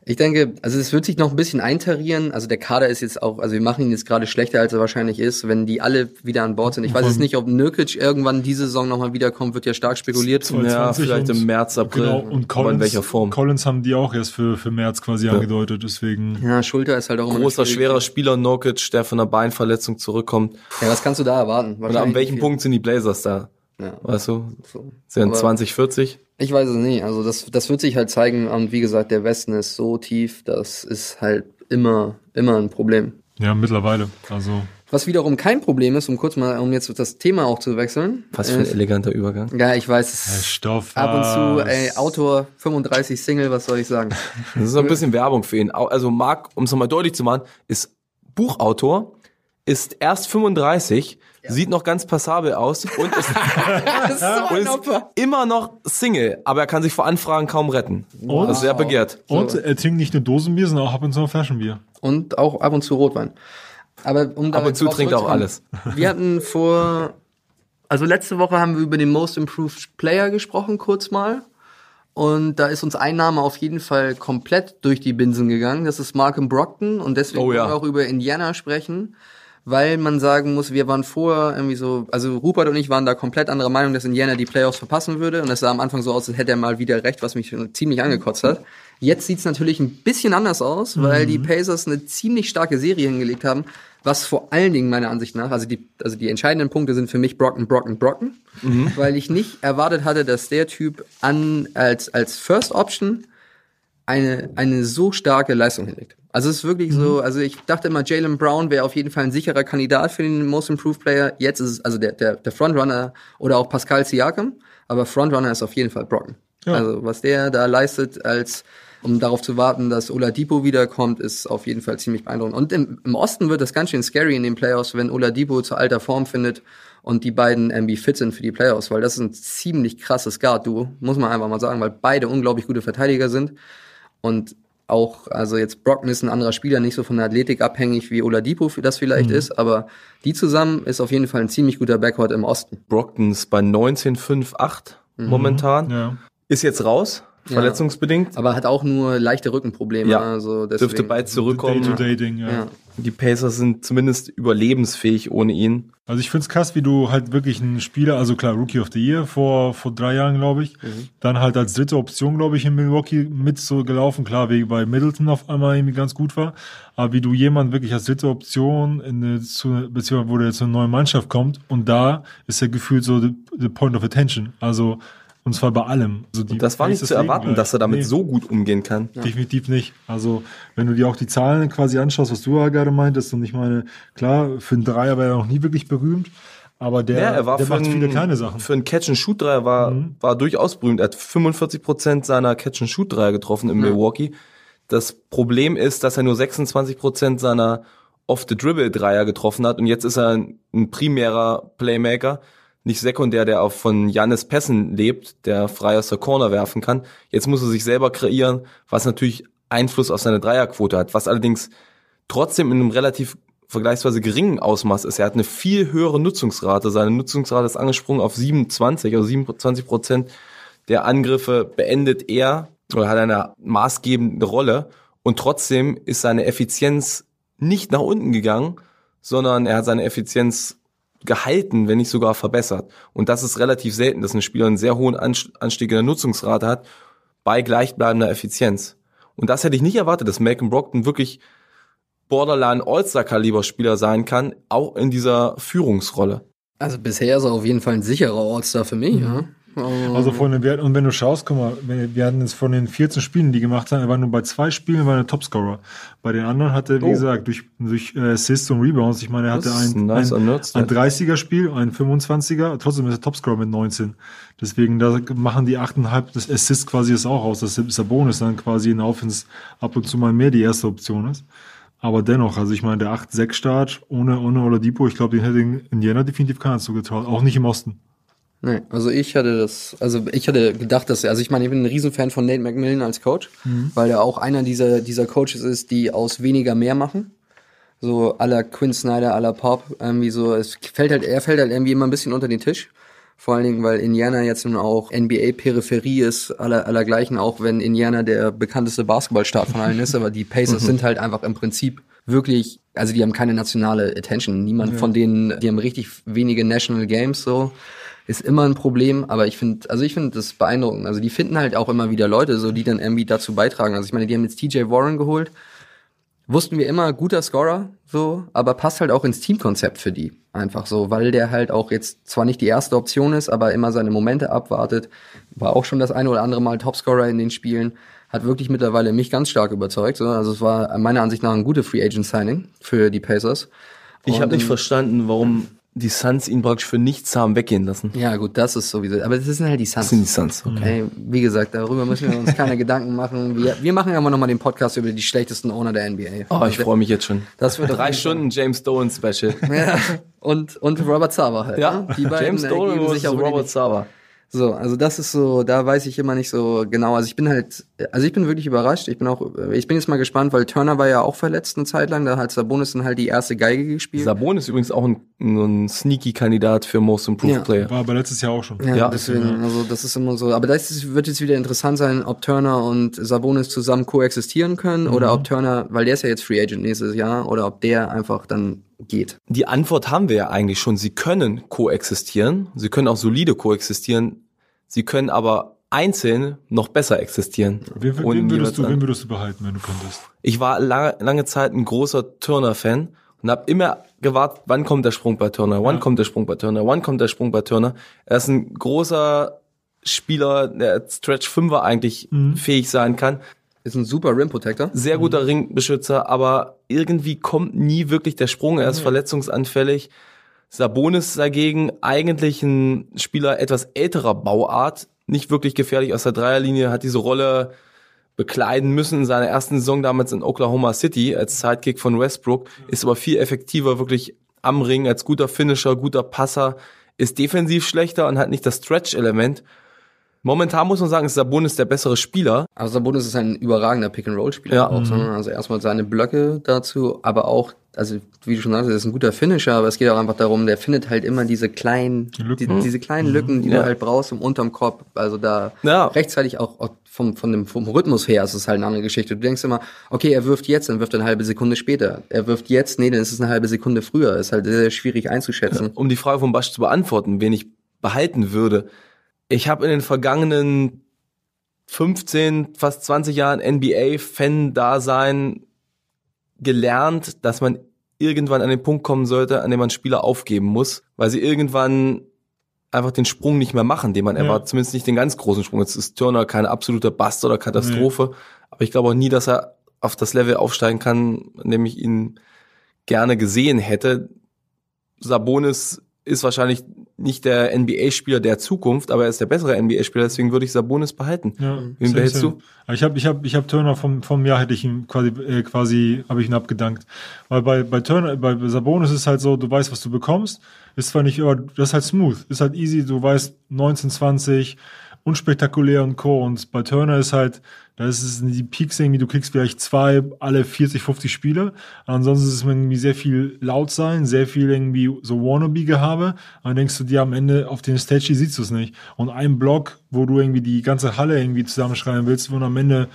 S6: ich denke, also es wird sich noch ein bisschen eintarieren. Also der Kader ist jetzt auch, also wir machen ihn jetzt gerade schlechter, als er wahrscheinlich ist, wenn die alle wieder an Bord sind. Ich weiß jetzt nicht, ob Nurkic irgendwann diese Saison nochmal wiederkommt, wird ja stark spekuliert.
S5: 22
S4: vielleicht
S5: und-
S4: im März, April.
S5: Genau, und Collins,
S4: Aber in welcher Form?
S5: Collins haben die auch erst für, für März quasi angedeutet, deswegen.
S6: Ja, Schulter ist halt auch immer
S4: Großer, schwerer Spieler, Nokic, der von einer Beinverletzung zurückkommt.
S6: Ja, was kannst du da erwarten?
S4: Und an welchem
S6: viel.
S4: Punkt sind die Blazers da?
S6: Ja.
S4: Weißt du?
S6: So.
S4: Sind
S6: Aber
S4: 20, 40.
S6: Ich weiß es nicht. Also das, das wird sich halt zeigen. Und wie gesagt, der Westen ist so tief, das ist halt immer, immer ein Problem.
S5: Ja, mittlerweile. Also,
S6: Was wiederum kein Problem ist, um kurz mal, um jetzt das Thema auch zu wechseln.
S4: Was für ein eleganter Übergang.
S6: Ja, ich weiß es.
S5: Herr Stoff.
S6: Ab und zu, ey, Autor 35 Single, was soll ich sagen?
S4: Das ist so ein bisschen Werbung für ihn. Also Marc, um es nochmal deutlich zu machen, ist Buchautor, ist erst 35, sieht noch ganz passabel aus und ist,
S6: so
S4: und ist immer noch Single, aber er kann sich vor Anfragen kaum retten.
S5: Und?
S4: Das ist sehr begehrt.
S5: Und er trinkt nicht nur Dosenbier, sondern auch ab und zu noch Flaschenbier.
S6: Und auch ab und zu Rotwein. Aber um
S4: Ab und zu trinkt er auch
S6: zurückzukommen, Wir hatten vor, also letzte Woche haben wir über den Most Improved Player gesprochen, kurz mal. Und da ist uns ein Name auf jeden Fall komplett durch die Binsen gegangen. Das ist Markham Brockton. Und deswegen
S4: Oh ja.
S6: wollen wir auch über Indiana sprechen. Weil man sagen muss, wir waren vorher irgendwie so, also Rupert und ich waren da komplett anderer Meinung, dass Indiana die Playoffs verpassen würde. Und es sah am Anfang so aus, als hätte er mal wieder recht, was mich ziemlich angekotzt hat. Jetzt sieht's natürlich ein bisschen anders aus, weil die Pacers eine ziemlich starke Serie hingelegt haben, was vor allen Dingen meiner Ansicht nach, also die, also die entscheidenden Punkte sind für mich Brocken, Brocken, Brocken, weil ich nicht erwartet hatte, dass der Typ an, als, als First Option eine, eine so starke Leistung hinlegt. Also es ist wirklich so, also ich dachte immer, Jalen Brown wäre auf jeden Fall ein sicherer Kandidat für den Most Improved Player. Jetzt ist es also der, der, der Frontrunner oder auch Pascal Siakam, aber Frontrunner ist auf jeden Fall Brocken. Also was der da leistet, als um darauf zu warten, dass Oladipo wiederkommt, ist auf jeden Fall ziemlich beeindruckend. Und im, im Osten wird das ganz schön scary in den Playoffs, wenn Oladipo zu alter Form findet und die beiden irgendwie fit sind für die Playoffs, weil das ist ein ziemlich krasses Guard-Duo, muss man einfach mal sagen, weil beide unglaublich gute Verteidiger sind. Und auch, also jetzt Brockton ist ein anderer Spieler, nicht so von der Athletik abhängig wie Oladipo das vielleicht ist, aber die zusammen ist auf jeden Fall ein ziemlich guter Backcourt im Osten.
S4: Brockton ist bei 19,58 momentan.
S5: Ja.
S4: Ist jetzt raus, verletzungsbedingt.
S6: Aber hat auch nur leichte Rückenprobleme.
S4: Ja,
S6: also deswegen,
S4: Dürfte bald zurückkommen.
S5: Day-to-Day-Ding, ja.
S6: Ja.
S4: Die Pacers sind zumindest überlebensfähig ohne ihn.
S5: Also ich find's krass, wie du halt wirklich einen Spieler, also klar, Rookie of the Year vor, vor drei Jahren, glaube ich, dann halt als dritte Option, glaube ich, in Milwaukee mit so gelaufen, klar, wie bei Middleton auf einmal irgendwie ganz gut war, aber wie du jemand wirklich als dritte Option in eine, zu, beziehungsweise wo der zu einer neuen Mannschaft kommt und da ist er gefühlt so the, the point of attention, also und zwar bei allem. Also die
S4: Das war nicht zu erwarten,
S5: gleich.
S4: dass er damit
S5: Nee.
S4: so gut umgehen kann.
S5: Definitiv nicht. Also, wenn du dir auch die Zahlen quasi anschaust, was du ja gerade meintest, und ich meine, klar, für einen Dreier war er noch nie wirklich berühmt, aber der,
S4: Ja, er war
S5: der
S4: für
S5: macht
S4: einen,
S5: viele kleine Sachen. Mhm.
S4: Für einen Catch-and-Shoot-Dreier war, war durchaus berühmt. Er hat 45% seiner Catch-and-Shoot-Dreier getroffen in Milwaukee. Das Problem ist, dass er nur 26% seiner Off-the-Dribble-Dreier getroffen hat und jetzt ist er ein, ein primärer Playmaker, nicht sekundär, der auch von Jannis Pässen lebt, der frei aus der Corner werfen kann. Jetzt muss er sich selber kreieren, was natürlich Einfluss auf seine Dreierquote hat, was allerdings trotzdem in einem relativ vergleichsweise geringen Ausmaß ist. Er hat eine viel höhere Nutzungsrate. Seine Nutzungsrate ist angesprungen auf 27, also 27 Prozent der Angriffe beendet er oder hat eine maßgebende Rolle. Und trotzdem ist seine Effizienz nicht nach unten gegangen, sondern er hat seine Effizienz gehalten, wenn nicht sogar verbessert. Und das ist relativ selten, dass ein Spieler einen sehr hohen Anst- Anstieg in der Nutzungsrate hat bei gleichbleibender Effizienz. Und das hätte ich nicht erwartet, dass Malcolm Brockton wirklich Borderline All-Star-Kaliber-Spieler sein kann, auch in dieser Führungsrolle.
S6: Also bisher ist er auf jeden Fall ein sicherer All-Star für mich. Ja.
S5: Also von den und wenn du schaust, guck mal, wir hatten jetzt von den 14 Spielen, die gemacht haben, er war nur bei zwei Spielen, war er Topscorer. Bei den anderen hat er, wie
S4: Oh.
S5: gesagt, durch, durch äh, Assists und Rebounds, ich meine, er hatte
S4: Das
S5: ein,
S4: nice
S5: ein, ein 30er-Spiel, ein 25er, trotzdem ist er Topscorer mit 19. Deswegen, da machen die 8,5 des Assists quasi das auch aus, dass der Bonus dann quasi in Offense ab und zu mal mehr die erste Option ist. Aber dennoch, also ich meine, der 8-6-Start ohne, ohne Oladipo, ich glaube, den hätte in Indiana definitiv keiner zugetraut, auch nicht im Osten.
S6: Nee, also ich hatte das, also ich hatte gedacht, dass, also ich meine, ich bin ein Riesenfan von Nate McMillan als Coach, weil er auch einer dieser, dieser Coaches ist, die aus weniger mehr machen. So aller Quinn Snyder, aller Pop, irgendwie so, es fällt halt, er fällt halt irgendwie immer ein bisschen unter den Tisch. Vor allen Dingen, weil Indiana jetzt nun auch NBA-Peripherie ist, aller, allergleichen, auch wenn Indiana der bekannteste Basketballstaat von allen ist, aber die Pacers sind halt einfach im Prinzip wirklich, also die haben keine nationale Attention. Niemand von denen, die haben richtig wenige National Games so ist immer ein Problem, aber ich finde, also ich finde das beeindruckend. Also die finden halt auch immer wieder Leute, so die dann irgendwie dazu beitragen. Also ich meine, die haben jetzt TJ Warren geholt, wussten wir immer, guter Scorer, so, aber passt halt auch ins Teamkonzept für die. Einfach so, weil der halt auch jetzt zwar nicht die erste Option ist, aber immer seine Momente abwartet. War auch schon das eine oder andere Mal Topscorer in den Spielen. Hat wirklich mittlerweile mich ganz stark überzeugt. So. Also es war meiner Ansicht nach ein gutes Free Agent Signing für die Pacers.
S4: Ich habe nicht verstanden, warum die Suns ihn praktisch für nichts haben weggehen lassen.
S6: Ja, gut, das ist sowieso. Aber das sind halt die Suns.
S4: Das sind die Suns. Okay.
S6: Ey, wie gesagt, darüber müssen wir uns keine Gedanken machen. Wir, wir machen ja mal den Podcast über die schlechtesten Owner der NBA.
S4: Oh, ich freue mich jetzt schon.
S6: Das wird
S4: Drei Stunden James Dolan Special.
S6: Ja, und, und Robert Sava halt.
S4: Ja,
S6: ne? die beiden
S4: James Dolan
S6: ergeben
S4: versus
S6: sich auch
S4: Robert Sava.
S6: So, also das ist so, da weiß ich immer nicht so genau. Also ich bin halt, also ich bin wirklich überrascht. Ich bin auch, ich bin jetzt mal gespannt, weil Turner war ja auch verletzt eine Zeit lang. Da hat Sabonis dann halt die erste Geige gespielt.
S4: Sabonis ist übrigens auch ein, ein sneaky Kandidat für Most Improved
S6: Ja.
S4: Player.
S5: War aber letztes Jahr auch schon.
S6: Ja,
S4: Ja.
S6: deswegen, also das ist immer so. Aber das ist, wird jetzt wieder interessant sein, ob Turner und Sabonis zusammen koexistieren können oder ob Turner, weil der ist ja jetzt Free Agent nächstes Jahr, oder ob der einfach dann geht.
S4: Die Antwort haben wir ja eigentlich schon. Sie können koexistieren. Sie können auch solide koexistieren. Sie können aber einzeln noch besser existieren.
S5: Wen, wen, würdest du, wen würdest du behalten, wenn du könntest?
S4: Ich war lange, lange Zeit ein großer Turner-Fan und habe immer gewartet, wann kommt der Sprung bei Turner, wann kommt der Sprung bei Turner, wann kommt der Sprung bei Turner. Er ist ein großer Spieler, der Stretch Fünfer eigentlich fähig sein kann.
S6: Ist ein super Rim Protector.
S4: Sehr guter Ringbeschützer, aber irgendwie kommt nie wirklich der Sprung. Er ist verletzungsanfällig. Sabonis dagegen eigentlich ein Spieler etwas älterer Bauart, nicht wirklich gefährlich aus der Dreierlinie, hat diese Rolle bekleiden müssen in seiner ersten Saison damals in Oklahoma City als Sidekick von Westbrook, ist aber viel effektiver wirklich am Ring als guter Finisher, guter Passer, ist defensiv schlechter und hat nicht das Stretch-Element. Momentan muss man sagen, ist Sabonis der bessere Spieler.
S6: Also Sabonis ist ein überragender Pick-and-Roll-Spieler
S4: Ja.
S6: auch. So, ne? Also erstmal seine Blöcke dazu, aber auch, also wie du schon sagst, er ist ein guter Finisher, aber es geht auch einfach darum, der findet halt immer diese kleinen,
S5: Lücken.
S6: Die, diese kleinen Lücken, die
S4: Ja.
S6: du halt brauchst, um unterm Korb, also da
S4: Ja.
S6: rechtzeitig auch, auch vom, von dem, vom Rhythmus her ist es halt eine andere Geschichte. Du denkst immer, okay, er wirft jetzt, dann wirft er eine halbe Sekunde später. Er wirft jetzt, nee, dann ist es eine halbe Sekunde früher. Ist halt sehr, sehr schwierig einzuschätzen.
S4: um die Frage von Basch zu beantworten, wen ich behalten würde. Ich habe in den vergangenen 15, fast 20 Jahren NBA-Fan-Dasein gelernt, dass man irgendwann an den Punkt kommen sollte, an dem man Spieler aufgeben muss, weil sie irgendwann einfach den Sprung nicht mehr machen, den man
S5: Ja.
S4: erwartet, zumindest nicht den ganz großen Sprung. Jetzt ist Turner kein absoluter Bast oder Katastrophe, aber ich glaube auch nie, dass er auf das Level aufsteigen kann, an dem ich ihn gerne gesehen hätte. Sabonis ist wahrscheinlich nicht der NBA-Spieler der Zukunft, aber er ist der bessere NBA-Spieler, deswegen würde ich Sabonis behalten.
S5: Ja,
S4: Wen behältst du?
S5: Aber Ich habe ich hab, ich hab Turner vom, vom Jahr hätte ich ihn quasi, äh, quasi habe ich ihn abgedankt. Weil bei, bei Turner, bei Sabonis ist halt so, du weißt, was du bekommst. Ist zwar nicht, aber das ist halt smooth. Ist halt easy, du weißt 19, 20, unspektakulär und Co. Und bei Turner ist halt, da ist es die Peaks irgendwie, du kriegst vielleicht zwei alle 40, 50 Spiele. Ansonsten ist es irgendwie sehr viel laut sein, sehr viel irgendwie so Wannabe-Gehabe. Dann denkst du dir am Ende auf den Stage siehst du es nicht. Und ein Block, wo du irgendwie die ganze Halle irgendwie zusammenschreien willst, und am Ende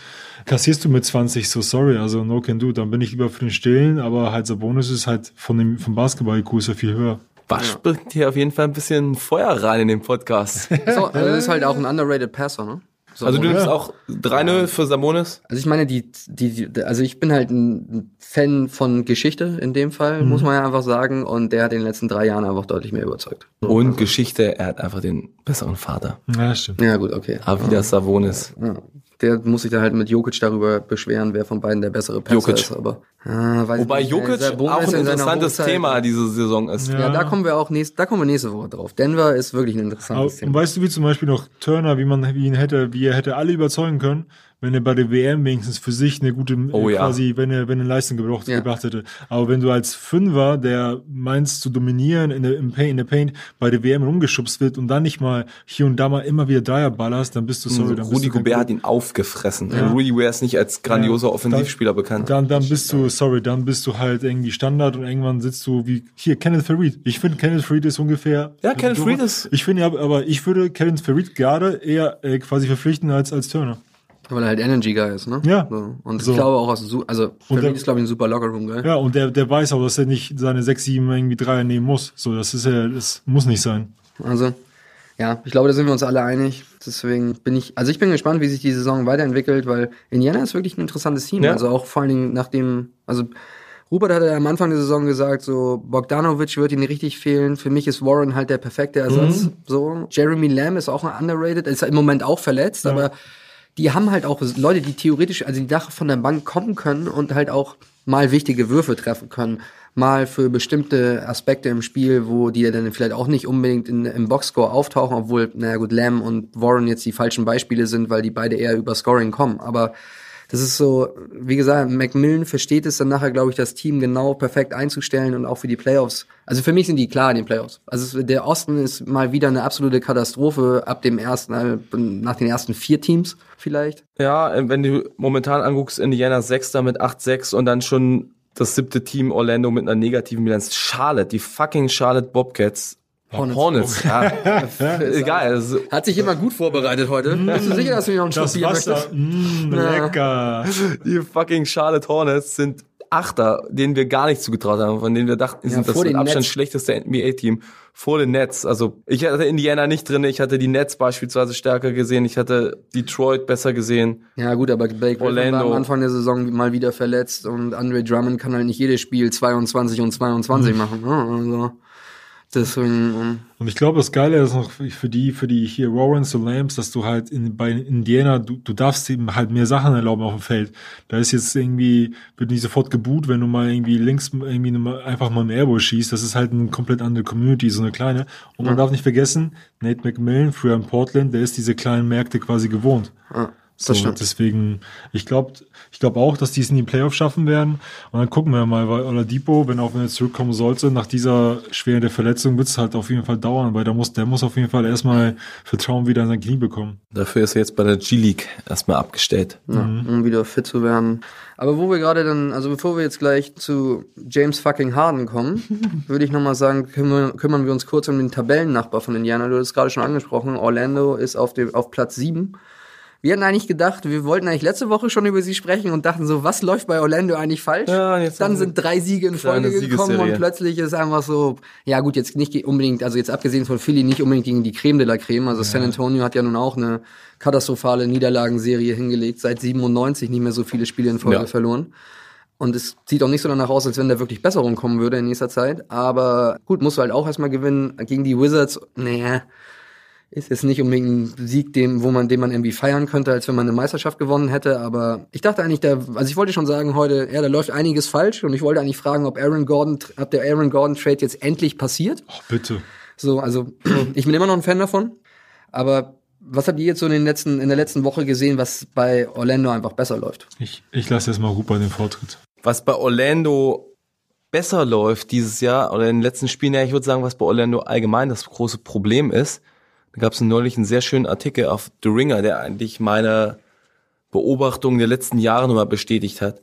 S5: kassierst du mit 20, so sorry, also no can do. Dann bin ich lieber für den Stillen, aber halt Sabonis ist halt von dem, vom Basketball-IQ ja viel höher.
S4: Basch bringt hier auf jeden Fall ein bisschen Feuer rein in den Podcast.
S6: So, also das ist halt auch ein underrated Passer, ne? So,
S4: Also du nimmst auch 3-0 für Sabonis?
S6: Also ich meine, die, die, die, also ich bin halt ein Fan von Geschichte in dem Fall,
S4: Mhm.
S6: muss man ja einfach sagen. Und der hat in den letzten drei Jahren einfach deutlich mehr überzeugt.
S4: Und Geschichte, er hat einfach den besseren Vater.
S5: Ja, stimmt.
S6: Ja, gut, okay.
S4: Aber wieder Sabonis.
S6: Ja. Der muss sich dann halt mit Jokic darüber beschweren, wer von beiden der bessere Passer
S4: Jokic.
S6: ist. Aber, ah, weiß
S4: Wobei
S6: nicht.
S4: Jokic auch ein
S6: in
S4: interessantes Thema diese Saison ist.
S6: Ja, da kommen wir auch nächst, da kommen wir nächste Woche drauf. Denver ist wirklich ein
S5: Aber,
S6: interessantes
S5: und
S6: Thema.
S5: weißt du, wie zum Beispiel noch Turner, wie man wie ihn hätte, wie er hätte alle überzeugen können, wenn er bei der WM wenigstens für sich eine gute,
S4: Oh
S5: äh,
S4: ja.
S5: quasi, wenn er, wenn er Leistung gebracht,
S6: Ja.
S5: gebracht hätte. Aber wenn du als Fünfer, der meinst zu dominieren in der, im Paint, in der Paint, bei der WM rumgeschubst wird und dann nicht mal hier und da mal immer wieder Dreier ballerst, dann bist du sorry, dann bist
S4: Rudi Gobert hat ihn aufgefressen. Rudi Gobert ist nicht als grandioser
S5: Ja,
S4: Offensivspieler bekannt.
S5: Dann, dann bist du, sorry, dann bist du halt irgendwie Standard und irgendwann sitzt du wie, hier, Kenneth Farid. Ich finde, Kenneth Farid ist ungefähr.
S4: Ja, Kenneth Faried ist-
S5: Ich finde, aber ich würde Kenneth Farid gerade eher äh, quasi verpflichten als, als Turner.
S6: Weil er halt Energy Guy ist, ne?
S5: Ja.
S6: So. Und
S5: So.
S6: ich glaube auch aus dem, also für
S5: der-
S6: mich ist glaube ich ein super Lockerroom Guy.
S5: Ja, und der, der weiß auch, dass er nicht seine sechs, sieben irgendwie Dreier nehmen muss. So, das ist ja, das muss nicht sein.
S6: Also, Ja, ich glaube, da sind wir uns alle einig. Deswegen bin ich, also ich bin gespannt, wie sich die Saison weiterentwickelt, weil Indiana ist wirklich ein interessantes Team.
S4: Ja.
S6: Also auch vor allen Dingen nachdem, also Rupert hatte ja am Anfang der Saison gesagt, so Bogdanovic wird ihnen richtig fehlen. Für mich ist Warren halt der perfekte Ersatz. So Jeremy Lamb ist auch ein underrated, ist im Moment auch verletzt, aber die haben halt auch Leute, die theoretisch, also die nachher von der Bank kommen können und halt auch mal wichtige Würfe treffen können. Mal für bestimmte Aspekte im Spiel, wo die dann vielleicht auch nicht unbedingt in, im Boxscore auftauchen, obwohl, naja gut, Lamb und Warren jetzt die falschen Beispiele sind, weil die beide eher über Scoring kommen. Aber das ist so, wie gesagt, Macmillan versteht es dann nachher, glaube ich, das Team genau perfekt einzustellen und auch für die Playoffs. Also für mich sind die klar in den Playoffs. Also der Osten ist mal wieder eine absolute Katastrophe ab dem ersten, äh, nach den ersten vier Teams vielleicht.
S4: Ja, wenn du momentan anguckst, Indiana Sechster mit 8-6 und dann schon das siebte Team Orlando mit einer negativen Bilanz. Charlotte, die fucking Charlotte Bobcats.
S6: Hornets.
S4: Hornets, ja. Egal. Also,
S6: Hat sich jemand gut vorbereitet heute. Bist du sicher, dass du mir noch einen Bier
S5: Wasser,
S6: möchtest?
S5: mm, lecker.
S4: die fucking Charlotte Hornets sind Achter, denen wir gar nicht zugetraut haben, von denen wir dachten, die
S6: Ja,
S4: sind das mit Abstand
S6: Nets.
S4: schlechteste NBA-Team vor den Nets. Also ich hatte Indiana nicht drin, ich hatte die Nets beispielsweise stärker gesehen, ich hatte Detroit besser gesehen.
S6: Ja gut, aber Blake Griffin war
S4: Orlando.
S6: am Anfang der Saison mal wieder verletzt und Andre Drummond kann halt nicht jedes Spiel 22 und 22 machen. ne? Also deswegen, ähm,
S5: Und ich glaube, das Geile ist noch für die, für die hier Warrens und Lambs, dass du halt in, bei Indiana, du, du darfst ihm halt mehr Sachen erlauben auf dem Feld. Da ist jetzt irgendwie, wird nicht sofort geboot, wenn du mal irgendwie links irgendwie einfach mal einen Airball schießt. Das ist halt eine komplett andere Community, so eine kleine. Und man darf nicht vergessen, Nate McMillan, früher in Portland, der ist diese kleinen Märkte quasi gewohnt.
S6: ja,
S5: So,
S6: das stimmt.
S5: deswegen, ich glaube, ich glaube auch, dass die es in die Playoffs schaffen werden. Und dann gucken wir mal, weil Oladipo, wenn auch wenn er zurückkommen sollte, nach dieser schweren der Verletzung wird es halt auf jeden Fall dauern, weil da muss, der muss auf jeden Fall erstmal Vertrauen wieder in sein Knie bekommen.
S4: Dafür ist er jetzt bei der G-League erstmal abgestellt.
S6: Ja, um wieder fit zu werden. Aber wo wir gerade dann, also bevor wir jetzt gleich zu James fucking Harden kommen, würde ich nochmal sagen, kümmern, kümmern wir uns kurz um den Tabellennachbar von Indiana. Du hast es gerade schon angesprochen. Orlando ist auf, dem, auf Platz 7. Wir hatten eigentlich gedacht, wir wollten eigentlich letzte Woche schon über sie sprechen und dachten so, was läuft bei Orlando eigentlich falsch?
S4: Ja, jetzt
S6: Dann sind drei Siege in Folge gekommen und plötzlich ist einfach so, ja gut, jetzt nicht unbedingt, also jetzt abgesehen von Philly, nicht unbedingt gegen die Creme de la Creme. Also San Antonio hat ja nun auch eine katastrophale Niederlagenserie hingelegt, seit 97 nicht mehr so viele Spiele in Folge
S4: Ja.
S6: verloren. Und es sieht auch nicht so danach aus, als wenn da wirklich Besserung kommen würde in nächster Zeit. Aber gut, musst du halt auch erstmal gewinnen. Gegen die Wizards, naja, ist jetzt nicht unbedingt ein Sieg, dem, wo man, den man irgendwie feiern könnte, als wenn man eine Meisterschaft gewonnen hätte. Aber ich dachte eigentlich, da, also ich wollte schon sagen heute, ja, da läuft einiges falsch. Und ich wollte eigentlich fragen, ob Aaron Gordon, ob der Aaron Gordon Trade jetzt endlich passiert.
S5: Oh, bitte.
S6: So, also ich bin immer noch ein Fan davon. Aber was habt ihr jetzt so in, den letzten, in der letzten Woche gesehen, was bei Orlando einfach besser läuft?
S5: Ich, ich lasse jetzt mal Rupa den Vortritt.
S4: Was bei Orlando besser läuft dieses Jahr oder in den letzten Spielen, ja, ich würde sagen, was bei Orlando allgemein das große Problem ist, da gab es neulich einen sehr schönen Artikel auf The Ringer, der eigentlich meine Beobachtung der letzten Jahre nochmal bestätigt hat.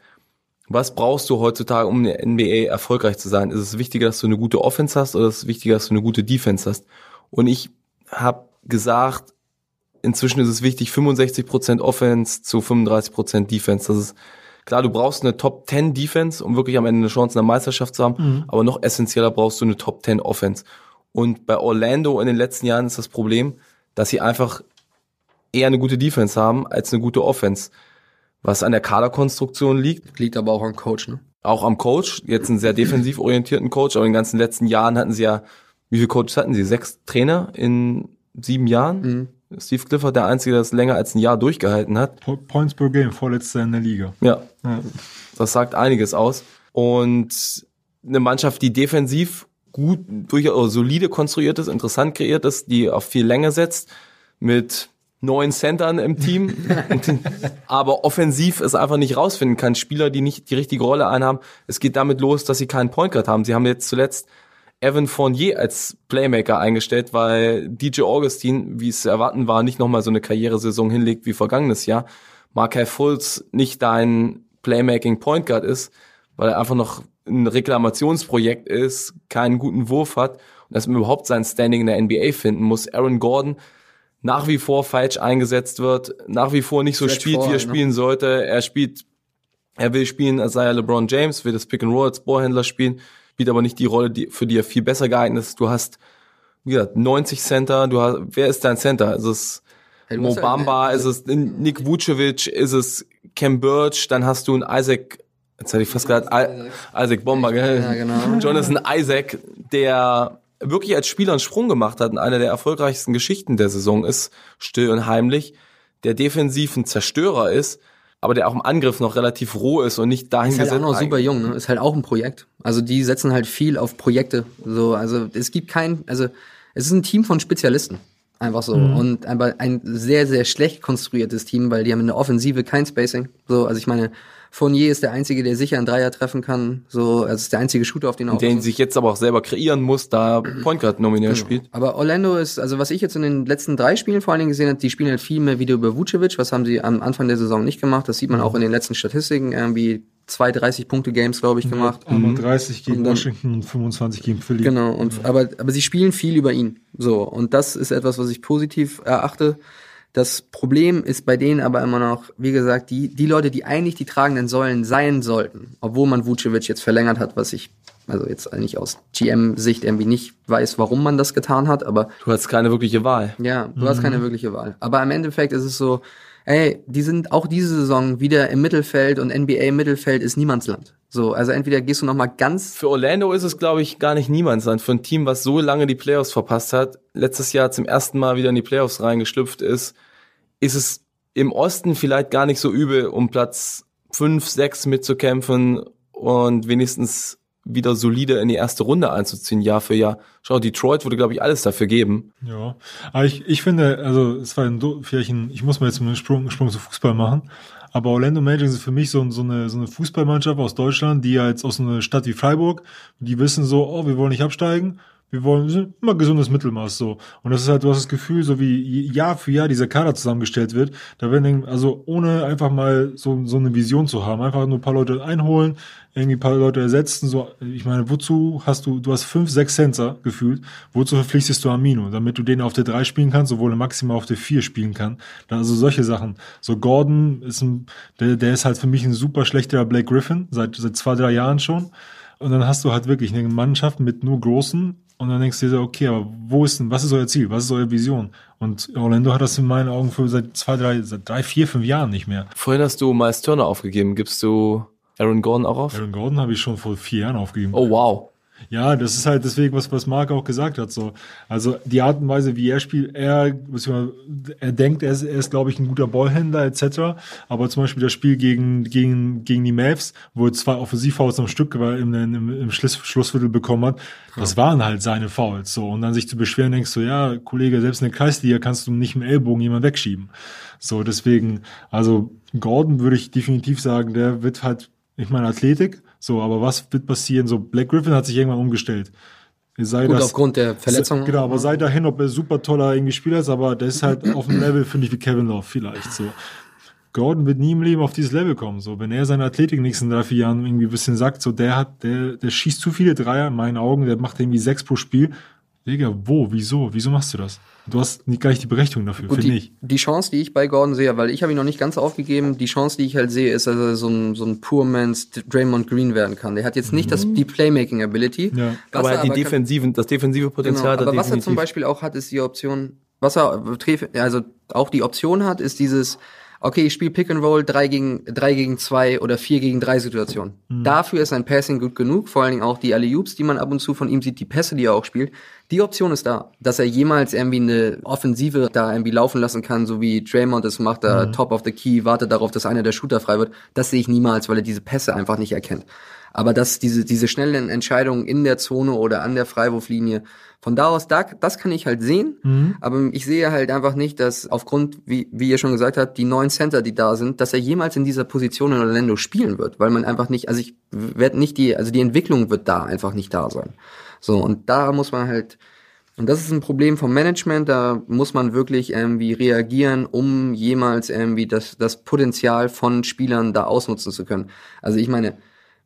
S4: Was brauchst du heutzutage, um in der NBA erfolgreich zu sein? Ist es wichtiger, dass du eine gute Offense hast oder ist es wichtiger, dass du eine gute Defense hast? Und ich habe gesagt, inzwischen ist es wichtig, 65% Offense zu 35% Defense. Das ist klar, du brauchst eine Top 10 Defense, um wirklich am Ende eine Chance in der Meisterschaft zu haben, aber noch essentieller brauchst du eine Top 10 Offense. Und bei Orlando in den letzten Jahren ist das Problem, dass sie einfach eher eine gute Defense haben als eine gute Offense. Was an der Kaderkonstruktion liegt,
S6: Liegt aber auch am Coach, ne?
S4: auch am Coach, jetzt einen sehr defensiv orientierten Coach, aber in den ganzen letzten Jahren hatten sie ja, wie viele Coaches hatten sie? Sechs Trainer in sieben Jahren? Steve Clifford, der Einzige, der das länger als ein Jahr durchgehalten hat.
S5: Po- Points per Game, vorletzter in der Liga.
S4: Ja,
S5: Ja.
S4: das sagt einiges aus. Und eine Mannschaft, die defensiv gut, durchaus solide konstruiert ist, interessant kreiert ist, die auf viel Länge setzt, mit neun Centern im Team, aber offensiv es einfach nicht rausfinden kann. Spieler, die nicht die richtige Rolle einhaben. Es geht damit los, dass sie keinen Point Guard haben. Sie haben jetzt zuletzt Evan Fournier als Playmaker eingestellt, weil DJ Augustin, wie es zu erwarten war, nicht nochmal so eine Karrieresaison hinlegt wie vergangenes Jahr. Markel Fultz nicht dein Playmaking Point Guard ist, weil er einfach noch ein Reklamationsprojekt ist, keinen guten Wurf hat und dass man überhaupt sein Standing in der NBA finden muss. Aaron Gordon nach wie vor falsch eingesetzt wird, nach wie vor nicht so
S6: Stretch
S4: spielt, wie er
S6: ne?
S4: spielen sollte. Er spielt, er will spielen, als sei er LeBron James, will das Pick and Roll als Ballhändler spielen, spielt aber nicht die Rolle, die, für die er viel besser geeignet ist. Du hast wie gesagt, 90 Center, du hast, wer ist dein Center? Ist es
S6: Ja, du
S4: Mo
S6: hast halt-
S4: ist es Nick Vucevic, ist es Cam Birch, dann hast du einen Isaac, jetzt hätte ich fast gesagt, Isaac Bomber, gell?
S6: Ja, genau.
S4: Jonathan Isaac, der wirklich als Spieler einen Sprung gemacht hat und eine der erfolgreichsten Geschichten der Saison ist, still und heimlich, der defensiv ein Zerstörer ist, aber der auch im Angriff noch relativ roh ist und nicht dahin
S6: Ist halt auch noch super jung, ne? Ist halt auch ein Projekt. Also die setzen halt viel auf Projekte. So, also es gibt kein, also es ist ein Team von Spezialisten. Einfach so. Und aber ein sehr, sehr schlecht konstruiertes Team, weil die haben in der Offensive kein Spacing. So, also ich meine, Fournier ist der Einzige, der sicher einen Dreier treffen kann. So, also ist der einzige Shooter, auf den er auch
S4: den sich jetzt aber auch selber kreieren muss, da Point Guard nominell spielt.
S6: Aber Orlando ist, also was ich jetzt in den letzten drei Spielen vor allen Dingen gesehen habe, die spielen halt viel mehr wieder über Vucevic. Was haben sie am Anfang der Saison nicht gemacht? Das sieht man auch in den letzten Statistiken. Irgendwie zwei 30-Punkte-Games, glaube ich, gemacht.
S5: Einmal 30 gegen
S6: Und dann-
S5: Washington und 25 gegen Philly.
S6: Genau, und, aber, aber sie spielen viel über ihn. So, und das ist etwas, was ich positiv erachte. Das Problem ist bei denen aber immer noch, wie gesagt, die, die Leute, die eigentlich die tragenden Säulen sein sollten, obwohl man Vucevic jetzt verlängert hat, was ich, also jetzt eigentlich aus GM-Sicht irgendwie nicht weiß, warum man das getan hat, aber
S4: Du hast keine wirkliche Wahl.
S6: ja, du hast keine wirkliche Wahl. Aber im Endeffekt ist es so, ey, die sind auch diese Saison wieder im Mittelfeld und NBA-Mittelfeld ist Niemandsland. So, also entweder gehst du noch mal ganz
S4: Für Orlando ist es, glaube ich, gar nicht Niemandsland. Für ein Team, was so lange die Playoffs verpasst hat, letztes Jahr zum ersten Mal wieder in die Playoffs reingeschlüpft ist, ist es im Osten vielleicht gar nicht so übel, um Platz 5, 6 mitzukämpfen und wenigstens wieder solide in die erste Runde einzuziehen, Jahr für Jahr. Schau, Detroit würde, glaube ich, alles dafür geben.
S5: Ja, aber ich, ich finde, also es war ein, vielleicht ein, ich muss mal jetzt einen Sprung, Sprung zu Fußball machen, aber Orlando Magic ist für mich so, so, eine, so eine Fußballmannschaft aus Deutschland, die als aus so einer Stadt wie Freiburg, die wissen so, oh, wir wollen nicht absteigen, wir wollen wir sind immer gesundes Mittelmaß so. Und das ist halt, du hast das Gefühl, so wie Jahr für Jahr dieser Kader zusammengestellt wird, da werden also ohne einfach mal so, so eine Vision zu haben, einfach nur ein paar Leute einholen, irgendwie ein paar Leute ersetzen, so, ich meine, wozu hast du, du hast fünf, sechs Sensor gefühlt, wozu verpflichtest du Amino, damit du den auf der drei spielen kannst, obwohl er maximal auf der vier spielen kann. Also solche Sachen. So Gordon ist ein, der, der ist halt für mich ein super schlechterer Blake Griffin, seit, seit zwei, drei Jahren schon. Und dann hast du halt wirklich eine Mannschaft mit nur Großen und dann denkst du dir so, okay, aber wo ist denn, was ist euer Ziel? Was ist eure Vision? Und Orlando hat das in meinen Augen für seit zwei, drei, seit drei, vier, fünf Jahren nicht mehr.
S4: Vorhin hast du Miles Turner aufgegeben. Gibst du Aaron Gordon auch auf?
S5: Aaron Gordon habe ich schon vor vier Jahren aufgegeben.
S4: Oh, wow.
S5: Ja, das ist halt deswegen, was, was Marc auch gesagt hat. So. Also die Art und Weise, wie er spielt, er, er denkt, er ist, er ist glaube ich, ein guter Ballhändler etc. Aber zum Beispiel das Spiel gegen, gegen, gegen die Mavs, wo er zwei Offensivfouls am Stück im, im, im Schluss, Schlussviertel bekommen hat, das waren halt seine Fouls. So. Und dann sich zu beschweren, denkst du, ja, Kollege, selbst in der Kreisliga kannst du nicht im Ellbogen jemand wegschieben. So, deswegen, also Gordon würde ich definitiv sagen, der wird halt, ich meine, Athletik, so, aber was wird passieren? So, Black Griffin hat sich irgendwann umgestellt. Sei
S6: gut
S5: das,
S6: aufgrund der Verletzung.
S5: Genau, aber sei dahin, ob er super toller irgendwie Spieler ist, aber der ist halt auf dem Level, finde ich, wie Kevin Love vielleicht so. Gordon wird nie im Leben auf dieses Level kommen. So, wenn er seine Athletik in den nächsten drei, vier Jahren irgendwie ein bisschen sagt, so der hat, der, der schießt zu viele Dreier in meinen Augen, der macht irgendwie sechs pro Spiel. Digga, wo? Wieso? Wieso machst du das? Du hast nicht, gar nicht die Berechtigung dafür, finde
S6: die,
S5: ich.
S6: die Chance, die ich bei Gordon sehe, weil ich habe ihn noch nicht ganz aufgegeben, die Chance, die ich halt sehe, ist, dass er so ein, so ein Poor Man's Draymond Green werden kann. Der hat jetzt nicht das, die Playmaking Ability.
S5: Ja.
S6: Was
S4: aber
S6: er
S4: die
S6: kann-
S4: defensiven, das defensive
S6: Genau,
S4: Potenzial hat er
S6: aber was er
S4: definitiv.
S6: zum Beispiel auch hat, ist die Option, was er also auch die Option hat, ist dieses, okay, ich spiele Pick and Roll 3 gegen 3 gegen 2 oder 4 gegen 3 Situation. Dafür ist sein Passing gut genug, vor allen Dingen auch die Alley-Oops, die man ab und zu von ihm sieht, die Pässe, die er auch spielt. Die Option ist da, dass er jemals irgendwie eine Offensive da irgendwie laufen lassen kann, so wie Draymond es macht, da top of the key, wartet darauf, dass einer der Shooter frei wird. Das sehe ich niemals, weil er diese Pässe einfach nicht erkennt. Aber dass diese, diese schnellen Entscheidungen in der Zone oder an der Freiwurflinie, von da aus, da, das kann ich halt sehen. Aber ich sehe halt einfach nicht, dass aufgrund, wie, wie ihr schon gesagt habt, die neuen Center, die da sind, dass er jemals in dieser Position in Orlando spielen wird, weil man einfach nicht, also ich werde nicht die, also die Entwicklung wird da einfach nicht da sein. So, und da muss man halt, und das ist ein Problem vom Management, da muss man wirklich irgendwie reagieren, um jemals irgendwie das, das Potenzial von Spielern da ausnutzen zu können. Also ich meine,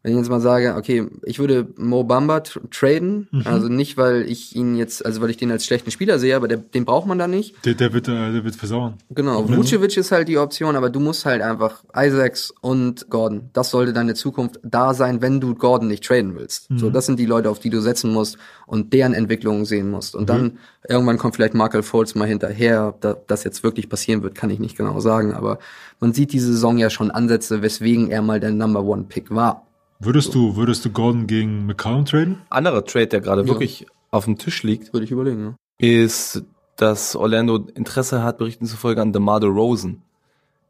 S6: wenn ich jetzt mal sage, okay, ich würde Mo Bamba tr traden,
S5: Mhm.
S6: also nicht, weil ich ihn jetzt, also weil ich den als schlechten Spieler sehe, aber der, den braucht man da nicht.
S5: Der, der, wird, äh, der wird versauern.
S6: Genau, Vucevic ist halt die Option, aber du musst halt einfach Isaacs und Gordon. Das sollte deine Zukunft da sein, wenn du Gordon nicht traden willst. So, das sind die Leute, auf die du setzen musst und deren Entwicklungen sehen musst. Und dann irgendwann kommt vielleicht Markel Fultz mal hinterher. Da, das jetzt wirklich passieren wird, kann ich nicht genau sagen, aber man sieht diese Saison ja schon Ansätze, weswegen er mal der Number One Pick war.
S5: Würdest du, würdest du Gordon gegen McCollum traden?
S4: Anderer Trade, der gerade wirklich auf dem Tisch liegt,
S6: Würde ich überlegen, ja.
S4: ist, dass Orlando Interesse hat, Berichten zufolge an DeMar Rosen.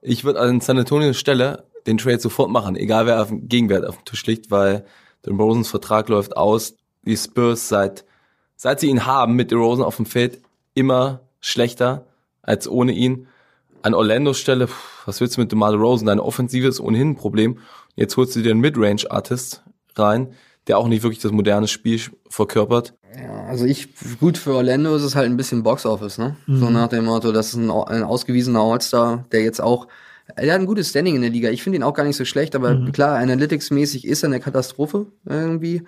S4: Ich würde an San Antonio Stelle den Trade sofort machen, egal wer auf dem Gegenwert auf dem Tisch liegt, weil DeRozens Vertrag läuft aus. Die Spurs seit, seit sie ihn haben mit DeRozan auf dem Feld immer schlechter als ohne ihn. An Orlandos Stelle, was willst du mit DeMar Rosen? Deine Offensive ist ohnehin ein Problem. Jetzt holst du dir einen Midrange-Artist rein, der auch nicht wirklich das moderne Spiel verkörpert.
S6: Ja, also ich, gut, für Orlando ist es halt ein bisschen Box-Office, ne? So nach dem Motto, das ist ein, ein ausgewiesener All-Star, der jetzt auch, er hat ein gutes Standing in der Liga. Ich finde ihn auch gar nicht so schlecht, aber klar, Analytics-mäßig ist er eine Katastrophe irgendwie.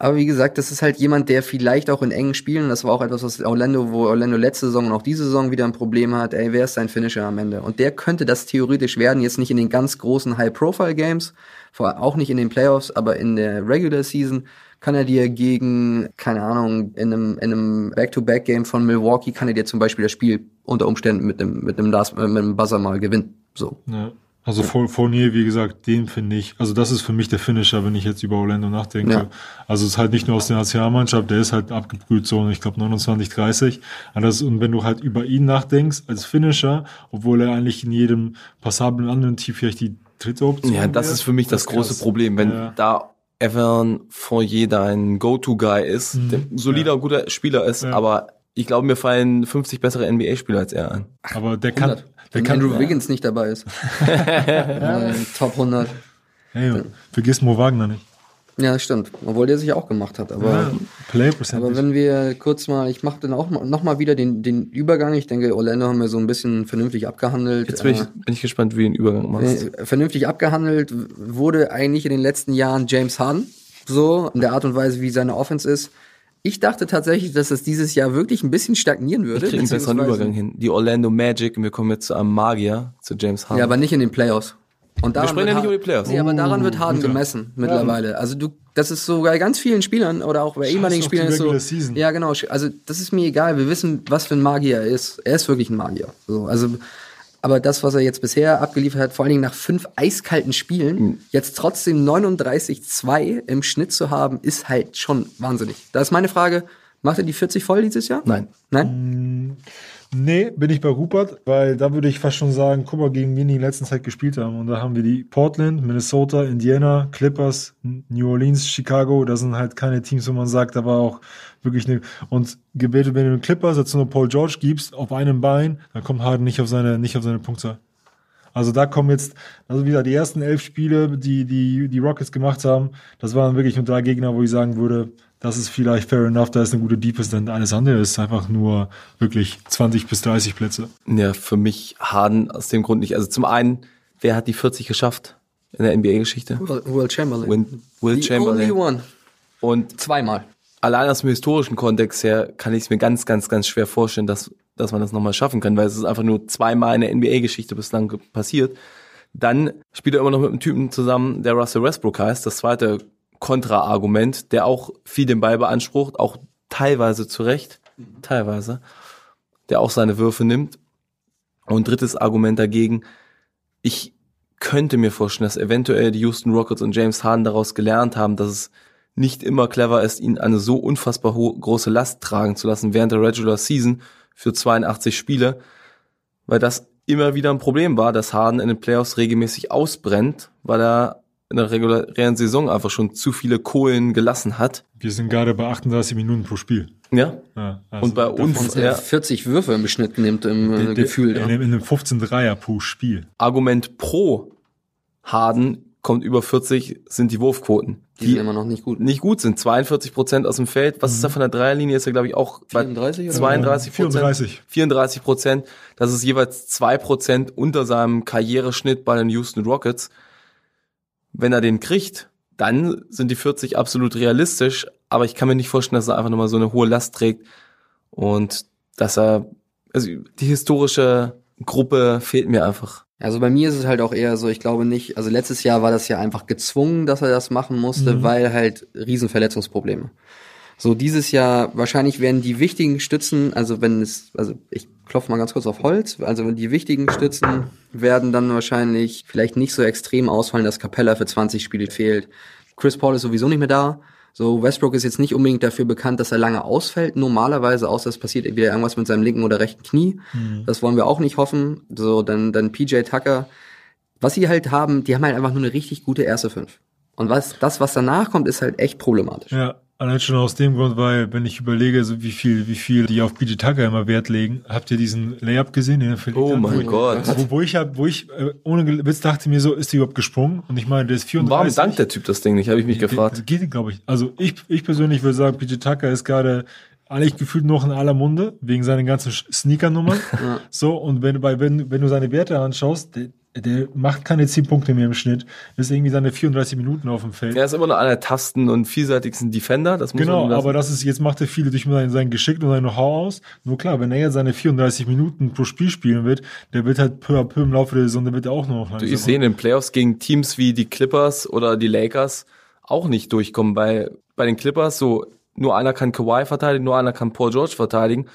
S6: Aber wie gesagt, das ist halt jemand, der vielleicht auch in engen Spielen, das war auch etwas, was Orlando, wo Orlando letzte Saison und auch diese Saison wieder ein Problem hat, ey, wer ist sein Finisher am Ende? Und der könnte das theoretisch werden, jetzt nicht in den ganz großen High-Profile-Games, vor auch nicht in den Playoffs, aber in der Regular Season kann er dir gegen, keine Ahnung, in einem, in einem Back-to-Back-Game von Milwaukee kann er dir zum Beispiel das Spiel unter Umständen mit dem, mit dem, Last, äh, mit dem Buzzer mal gewinnen. So.
S5: Ja. Also Four- Fournier, wie gesagt, den finde ich, also das ist für mich der Finisher, wenn ich jetzt über Orlando nachdenke.
S6: Ja.
S5: Also es ist halt nicht nur aus der Nationalmannschaft, der ist halt abgebrüht so, ich glaube 29, 30. Und, das, und wenn du halt über ihn nachdenkst als Finisher, obwohl er eigentlich in jedem passablen anderen Team vielleicht die dritte Option
S4: Ja, das
S5: wäre,
S4: ist für mich das,
S5: ist
S4: große
S5: krass.
S4: Problem. Wenn
S5: Ja.
S4: da Evan Fournier dein Go-To-Guy ist, der ein solider, guter Spieler ist,
S5: Mhm. Ja.
S4: aber ich glaube, mir fallen 50 bessere NBA-Spieler als er ein.
S5: Aber der kann,
S6: 100.
S5: der
S6: Wenn Andrew Wiggins nicht dabei ist. Top 100.
S5: hey, vergiss Mo Wagner nicht.
S6: Ja, das stimmt. Obwohl der sich auch gemacht hat. Aber,
S5: Ja, Play
S6: aber wenn wir kurz mal, ich mache dann auch mal, noch mal wieder den, den Übergang. Ich denke, Orlando haben wir so ein bisschen vernünftig abgehandelt.
S4: Jetzt bin ich,
S6: Äh,
S4: bin ich gespannt, wie du den Übergang machst.
S6: äh, vernünftig abgehandelt wurde eigentlich in den letzten Jahren James Harden. So, in der Art und Weise, wie seine Offense ist. Ich dachte tatsächlich, dass es dieses Jahr wirklich ein bisschen stagnieren würde.
S4: Ich krieg einen besseren Übergang hin. Die Orlando Magic, und wir kommen jetzt zu einem Magier, zu James Harden.
S6: Ja, aber nicht in den Playoffs. Und daran
S4: sprechen ja nicht über die Playoffs.
S6: Nee, aber daran wird Harden
S5: guter.
S6: gemessen mittlerweile. Also du, das ist so bei ganz vielen Spielern oder auch bei ehemaligen
S5: auf die
S6: Spielern ist so.
S5: Season.
S6: Ja, genau. Also das ist mir egal. Wir wissen, was für ein Magier er ist. Er ist wirklich ein Magier. So, also, aber das, was er jetzt bisher abgeliefert hat, vor allen Dingen nach fünf eiskalten Spielen,
S4: Mhm.
S6: jetzt trotzdem 39,2 im Schnitt zu haben, ist halt schon wahnsinnig. Da ist meine Frage, macht er die 40 voll dieses Jahr?
S4: Nein.
S6: Nein?
S5: Nee, bin ich bei Rupert, weil da würde ich fast schon sagen, guck mal, gegen wen die in letzter Zeit gespielt haben. Und da haben wir die Portland, Minnesota, Indiana, Clippers, New Orleans, Chicago. Das sind halt keine Teams, wo man sagt, da war auch wirklich eine. Und gebetet, wenn du den Clippers jetzt nur Paul George gibst, auf einem Bein, dann kommt Harden nicht auf seine, nicht auf seine Punktzahl. Also da kommen jetzt, also wieder die ersten elf Spiele, die, die die Rockets gemacht haben, das waren wirklich nur drei Gegner, wo ich sagen würde, das ist vielleicht fair enough, da ist eine gute Deepest, denn alles andere ist einfach nur wirklich 20 bis 30 Plätze.
S4: Ja, für mich Harden aus dem Grund nicht. Also zum einen, wer hat die 40 geschafft in der NBA-Geschichte?
S6: Will Will Chamberlain.
S4: Will, Will
S6: The
S4: Chamberlain.
S6: only one.
S4: Und
S6: Zweimal.
S4: allein aus dem historischen Kontext her kann ich es mir ganz, ganz, ganz schwer vorstellen, dass, dass man das nochmal schaffen kann, weil es ist einfach nur zweimal in der NBA-Geschichte bislang passiert. Dann spielt er immer noch mit einem Typen zusammen, der Russell Westbrook heißt, das zweite Kontraargument, der auch viel den Ball beansprucht, auch teilweise zu Recht, teilweise, der auch seine Würfe nimmt. Und drittes Argument dagegen, ich könnte mir vorstellen, dass eventuell die Houston Rockets und James Harden daraus gelernt haben, dass es nicht immer clever ist, ihn eine so unfassbar große Last tragen zu lassen während der Regular Season für 82 Spiele, weil das immer wieder ein Problem war, dass Harden in den Playoffs regelmäßig ausbrennt, weil er in der regulären Saison einfach schon zu viele Kohlen gelassen hat.
S5: Wir sind gerade bei 38 Minuten pro Spiel.
S4: Ja.
S5: Ja, also
S4: Und bei uns
S6: Der
S4: ja,
S6: 40 Würfe im Schnitt nimmt im äh,
S5: Der-
S6: Gefühl.
S5: in,
S6: Ja.
S5: einem- in einem 15 Dreier pro Spiel.
S4: Argument pro Harden kommt über 40 sind die Wurfquoten.
S6: Die sind immer noch nicht gut.
S4: nicht gut sind. 42 Prozent aus dem Feld. Was ist da von der Dreierlinie? Ist ja, glaube ich, auch bei
S6: 34 oder?
S4: 32 Prozent.
S5: 34.
S4: 34 Prozent. Das ist jeweils zwei Prozent unter seinem Karriereschnitt bei den Houston Rockets. Wenn er den kriegt, dann sind die 40 absolut realistisch, aber ich kann mir nicht vorstellen, dass er einfach nochmal so eine hohe Last trägt und dass er, also die historische Gruppe fehlt mir einfach.
S6: Also bei mir ist es halt auch eher so, ich glaube nicht, also letztes Jahr war das ja einfach gezwungen, dass er das machen musste, weil halt Riesenverletzungsprobleme. So dieses Jahr wahrscheinlich werden die wichtigen Stützen, also wenn es, also ich klopfe mal ganz kurz auf Holz, also wenn die wichtigen Stützen werden dann wahrscheinlich vielleicht nicht so extrem ausfallen, dass Capella für 20 Spiele fehlt. Chris Paul ist sowieso nicht mehr da. So, Westbrook ist jetzt nicht unbedingt dafür bekannt, dass er lange ausfällt. Normalerweise, außer es passiert wieder irgendwas mit seinem linken oder rechten Knie. Das wollen wir auch nicht hoffen. So, dann, dann PJ Tucker. Was sie halt haben, die haben halt einfach nur eine richtig gute erste Fünf. Und was, das, was danach kommt, ist halt echt problematisch.
S5: Ja, allein schon aus dem Grund, weil, wenn ich überlege, so wie viel, wie viel die auf PJ Tucker immer Wert legen, habt ihr diesen Layup gesehen, den er
S4: Oh mein
S5: wo ich,
S4: Gott.
S5: Wo, wo ich hab, wo ich, äh, ohne Witz dachte mir so, ist die überhaupt gesprungen? Und ich meine, der ist 34.
S4: Warum dankt der Typ das Ding nicht, habe ich mich gefragt.
S5: Geht, glaube ich. Also ich, ich persönlich würde sagen, PJ Tucker ist gerade eigentlich gefühlt noch in aller Munde, wegen seinen ganzen Sneaker-Nummern. So, und wenn, du bei, wenn, wenn du seine Werte anschaust, der, der macht keine 10 Punkte mehr im Schnitt. Ist irgendwie seine 34 Minuten auf dem Feld.
S4: Er ist immer noch einer der toughsten und vielseitigsten Defender, das muss
S5: Genau, aber das ist, jetzt macht er viele durch sein, sein Geschick und sein Know-how aus. Nur klar, wenn er jetzt seine 34 Minuten pro Spiel spielen wird, der wird halt peu à peu im Laufe der Saison, der wird er auch noch
S4: Du, ich sehe in den Playoffs gegen Teams wie die Clippers oder die Lakers auch nicht durchkommen. Bei, bei den Clippers so, nur einer kann Kawhi verteidigen, nur einer kann Paul George verteidigen.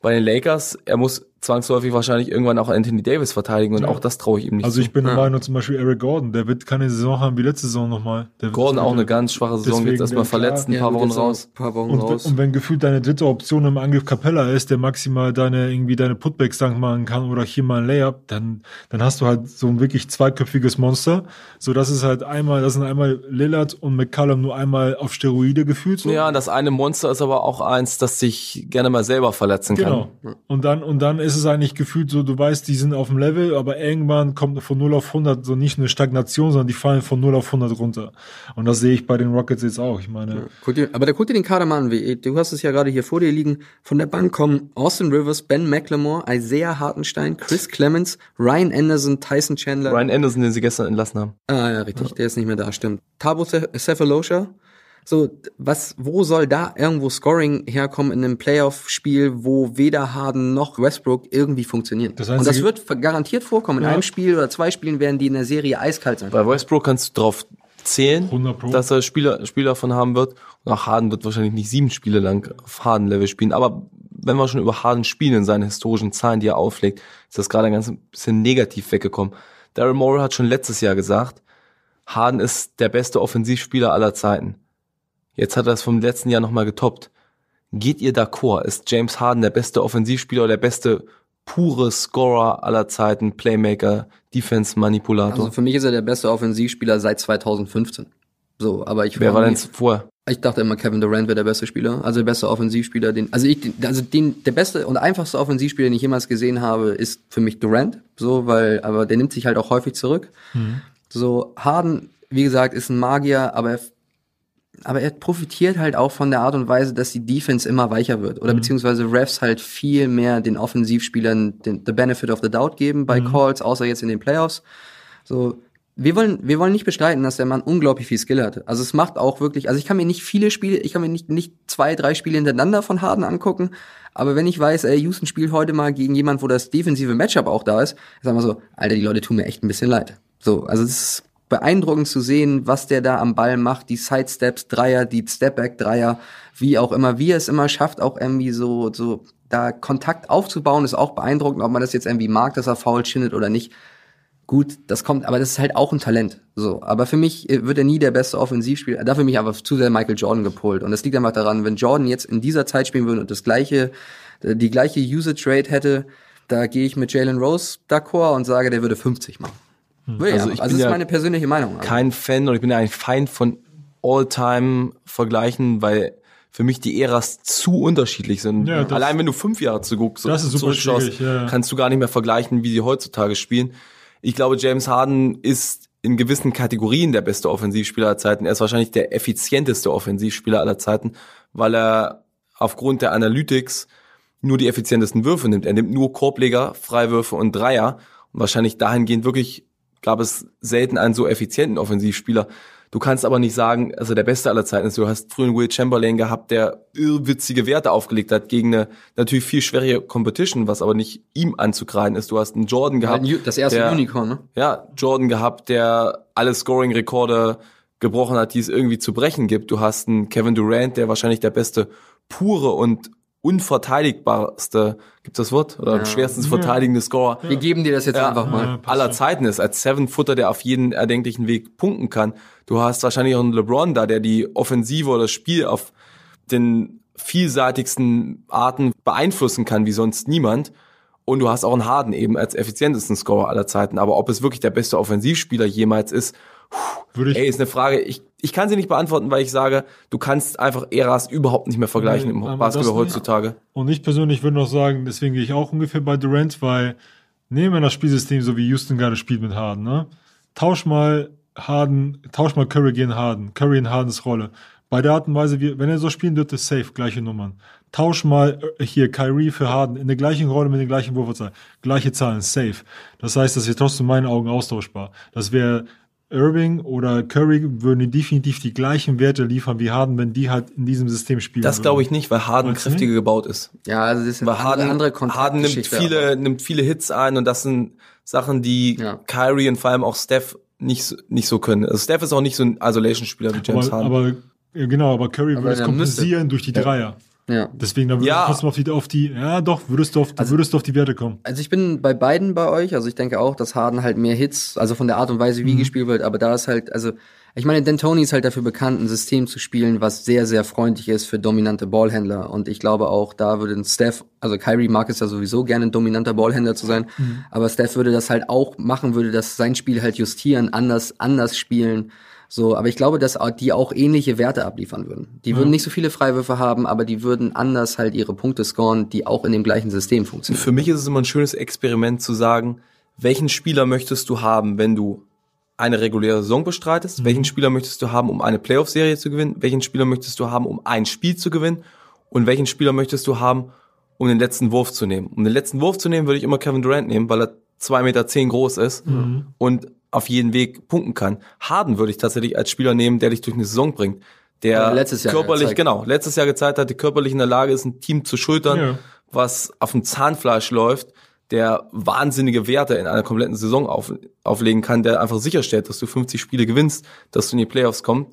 S4: Bei den Lakers, er muss zwangsläufig wahrscheinlich irgendwann auch Anthony Davis verteidigen und
S5: Ja.
S4: auch das traue ich ihm nicht
S5: Also
S4: zu.
S5: ich bin der Meinung, zum Beispiel Eric Gordon, der wird keine Saison haben wie letzte Saison nochmal. Der wird
S4: Gordon auch eine ganz schwache Saison,
S5: Deswegen,
S4: jetzt erstmal verletzt, ein
S6: Ja,
S4: paar Wochen raus.
S6: Paar Wochen
S5: Und,
S6: raus.
S5: und wenn gefühlt deine dritte Option im Angriff Capella ist, der maximal deine irgendwie deine Putbacks dank machen kann oder hier mal ein Layup, dann dann hast du halt so ein wirklich zweiköpfiges Monster. So das ist halt einmal, das sind einmal Lillard und McCallum nur einmal auf Steroide gefühlt. So.
S4: Ja, das eine Monster ist aber auch eins, das sich gerne mal selber verletzen kann.
S5: Genau. Und dann, und dann ist es eigentlich gefühlt so, du weißt, die sind auf dem Level, aber irgendwann kommt von 0 auf 100 so nicht eine Stagnation, sondern die fallen von 0 auf 100 runter. Und das sehe ich bei den Rockets jetzt auch. Ich meine,
S6: Guck dir, aber da guck dir den Kader mal an. wie- Du hast es ja gerade hier vor dir liegen. Von der Bank kommen Austin Rivers, Ben McLemore, Isaiah Hartenstein, Chris Clemens, Ryan Anderson, Tyson Chandler.
S4: Ryan Anderson, den sie gestern entlassen haben.
S6: Ah, ja, richtig. Der ist nicht mehr da, stimmt. Tabo Ce- Cephalosha. So, was, wo soll da irgendwo Scoring herkommen in einem Playoff-Spiel, wo weder Harden noch Westbrook irgendwie funktionieren?
S5: Das
S6: Und das wird garantiert vorkommen. In
S5: Ja.
S6: einem Spiel oder zwei Spielen werden die in der Serie eiskalt sein.
S4: Bei Westbrook kannst du drauf zählen,
S5: 100 Pro.
S4: dass er Spieler, Spieler davon haben wird. Und auch Harden wird wahrscheinlich nicht sieben Spiele lang auf Harden-Level spielen. Aber wenn wir schon über Harden spielen in seinen historischen Zahlen, die er auflegt, ist das gerade ein ganz bisschen negativ weggekommen. Daryl Morey hat schon letztes Jahr gesagt, Harden ist der beste Offensivspieler aller Zeiten. Jetzt hat er es vom letzten Jahr nochmal getoppt. Geht ihr d'accord? Ist James Harden der beste Offensivspieler oder der beste pure Scorer aller Zeiten, Playmaker, Defense-Manipulator?
S6: Also für mich ist er der beste Offensivspieler seit 2015. So, aber ich
S4: Wer war denn vorher?
S6: Ich dachte immer, Kevin Durant wäre der beste Spieler, also der beste Offensivspieler, den, also ich, also den, der beste und einfachste Offensivspieler, den ich jemals gesehen habe, ist für mich Durant, so, weil, aber der nimmt sich halt auch häufig zurück. So, Harden, wie gesagt, ist ein Magier, aber er, aber er profitiert halt auch von der Art und Weise, dass die Defense immer weicher wird, oder beziehungsweise Refs halt viel mehr den Offensivspielern den, the benefit of the doubt geben bei Calls, außer jetzt in den Playoffs. So, wir wollen, wir wollen nicht bestreiten, dass der Mann unglaublich viel Skill hat. Also es macht auch wirklich, also ich kann mir nicht viele Spiele, ich kann mir nicht, nicht zwei, drei Spiele hintereinander von Harden angucken, aber wenn ich weiß, ey, Houston spielt heute mal gegen jemand, wo das defensive Matchup auch da ist, sagen wir so, Alter, die Leute tun mir echt ein bisschen leid. So, also es ist beeindruckend zu sehen, was der da am Ball macht, die Sidesteps, Dreier, die Stepback-Dreier, wie auch immer, wie er es immer schafft, auch irgendwie so, so, da Kontakt aufzubauen, ist auch beeindruckend, ob man das jetzt irgendwie mag, dass er faul schindet oder nicht. Gut, das kommt, aber das ist halt auch ein Talent. So, aber für mich äh, wird er nie der beste Offensivspieler. Dafür mich aber zu sehr Michael Jordan gepolt. Und das liegt einfach daran, wenn Jordan jetzt in dieser Zeit spielen würde und das gleiche, äh, die gleiche Usage Rate hätte, da gehe ich mit Jalen Rose d'accord und sage, der würde 50 machen. Würde
S4: Also
S6: also
S4: ich
S6: also
S4: bin
S6: das ist
S4: ja
S6: meine persönliche Meinung.
S4: Kein Fan oder ich bin ja eigentlich Feind von All-Time-Vergleichen, weil für mich die Äras zu unterschiedlich sind.
S5: Ja, das-
S4: Allein wenn du fünf Jahre zurück so
S5: Das ist super
S4: zurückschaust,
S5: schwierig, ja.
S4: kannst du gar nicht mehr vergleichen, wie sie heutzutage spielen. Ich glaube, James Harden ist in gewissen Kategorien der beste Offensivspieler aller Zeiten. Er ist wahrscheinlich der effizienteste Offensivspieler aller Zeiten, weil er aufgrund der Analytics nur die effizientesten Würfe nimmt. Er nimmt nur Korbleger, Freiwürfe und Dreier. Und wahrscheinlich dahingehend wirklich gab es selten einen so effizienten Offensivspieler. Du kannst aber nicht sagen, also der Beste aller Zeiten ist, du hast früher Will Chamberlain gehabt, der irrwitzige Werte aufgelegt hat gegen eine natürlich viel schwere Competition, was aber nicht ihm anzukreiden ist. Du hast einen Jordan gehabt.
S6: Das erste
S4: der,
S6: Unicorn, ne?
S4: Ja, Jordan gehabt, der alle Scoring-Rekorde gebrochen hat, die es irgendwie zu brechen gibt. Du hast einen Kevin Durant, der wahrscheinlich der beste pure und unverteidigbarste, gibt das Wort? Oder
S6: Ja.
S4: schwerstens verteidigende Scorer
S6: Wir geben dir das jetzt
S4: Ja.
S6: einfach mal.
S5: Ja,
S4: aller. Zeiten ist, als Seven-Footer, der auf jeden erdenklichen Weg punkten kann. Du hast wahrscheinlich auch einen LeBron da, der die Offensive oder das Spiel auf den vielseitigsten Arten beeinflussen kann, wie sonst niemand. Und du hast auch einen Harden eben als effizientesten Scorer aller Zeiten. Aber ob es wirklich der beste Offensivspieler jemals ist,
S5: Würde ich,
S4: ey, ist eine Frage. Ich, ich kann sie nicht beantworten, weil ich sage, du kannst einfach Eras überhaupt nicht mehr vergleichen
S5: Nein,
S4: im Basketball heutzutage.
S5: Und ich persönlich würde noch sagen, deswegen gehe ich auch ungefähr bei Durant, weil nehmen wir das Spielsystem so wie Houston gerade spielt mit Harden, ne? Tausch mal Harden, tausch mal Curry gegen Harden, Curry in Hardens Rolle. Bei der Art und Weise, wie, wenn er so spielen dürfte, safe, gleiche Nummern. Tausch mal äh, hier Kyrie für Harden in der gleichen Rolle mit den gleichen Wurfanzahlen. Gleiche Zahlen, safe. Das heißt, das wäre trotzdem in meinen Augen austauschbar. Das wäre Irving oder Curry würden definitiv die gleichen Werte liefern wie Harden, wenn die halt in diesem System spielen
S4: Das glaube ich nicht, weil Harden
S5: Meinst du
S4: kräftiger gebaut ist.
S6: Ja, also das ist
S4: Weil
S6: eine
S4: Harden,
S6: andere
S4: Harden nimmt viele, nimmt viele Hits ein und das sind Sachen, die
S6: Ja.
S4: Kyrie und vor allem auch Steph nicht, so- nicht so können. Also Steph ist auch nicht so ein Isolation-Spieler wie James
S5: aber,
S4: Harden.
S5: aber genau, aber Curry
S6: Aber
S5: würde es kompensieren durch die Dreier.
S6: Ja.
S5: Deswegen, da würdest
S4: Ja.
S5: du trotzdem auf die, auf die, ja doch, würdest du auf,
S6: Also
S5: würdest du auf die Werte kommen.
S6: Also ich bin bei beiden bei euch. Also ich denke auch, dass Harden halt mehr Hits, also von der Art und Weise, wie gespielt wird, aber da ist halt, also ich meine, D'Antoni ist halt dafür bekannt, ein System zu spielen, was sehr, sehr freundlich ist für dominante Ballhändler. Und ich glaube auch, da würde ein Steph, also Kyrie mag es ja sowieso gerne, ein dominanter Ballhändler zu sein, aber Steph würde das halt auch machen, würde das sein Spiel halt justieren, anders, anders spielen. So, aber ich glaube, dass die auch ähnliche Werte abliefern würden. Die würden nicht so viele Freiwürfe haben, aber die würden anders halt ihre Punkte scoren, die auch in dem gleichen System funktionieren.
S4: Für mich ist es immer ein schönes Experiment zu sagen, welchen Spieler möchtest du haben, wenn du eine reguläre Saison bestreitest?
S5: Mhm.
S4: Welchen Spieler möchtest du haben, um eine Playoff-Serie zu gewinnen? Welchen Spieler möchtest du haben, um ein Spiel zu gewinnen? Und welchen Spieler möchtest du haben, um den letzten Wurf zu nehmen? Um den letzten Wurf zu nehmen, würde ich immer Kevin Durant nehmen, weil er zwei Meter zehn groß ist
S5: Mhm.
S4: und auf jeden Weg punkten kann. Harden würde ich tatsächlich als Spieler nehmen, der dich durch eine Saison bringt. Der
S6: letztes Jahr
S4: körperlich,
S6: gezeigt.
S4: genau, letztes Jahr gezeigt hat, der körperlich in der Lage ist, ein Team zu schultern,
S5: Ja.
S4: was auf dem Zahnfleisch läuft, der wahnsinnige Werte in einer kompletten Saison auf, auflegen kann, der einfach sicherstellt, dass du 50 Spiele gewinnst, dass du in die Playoffs kommst.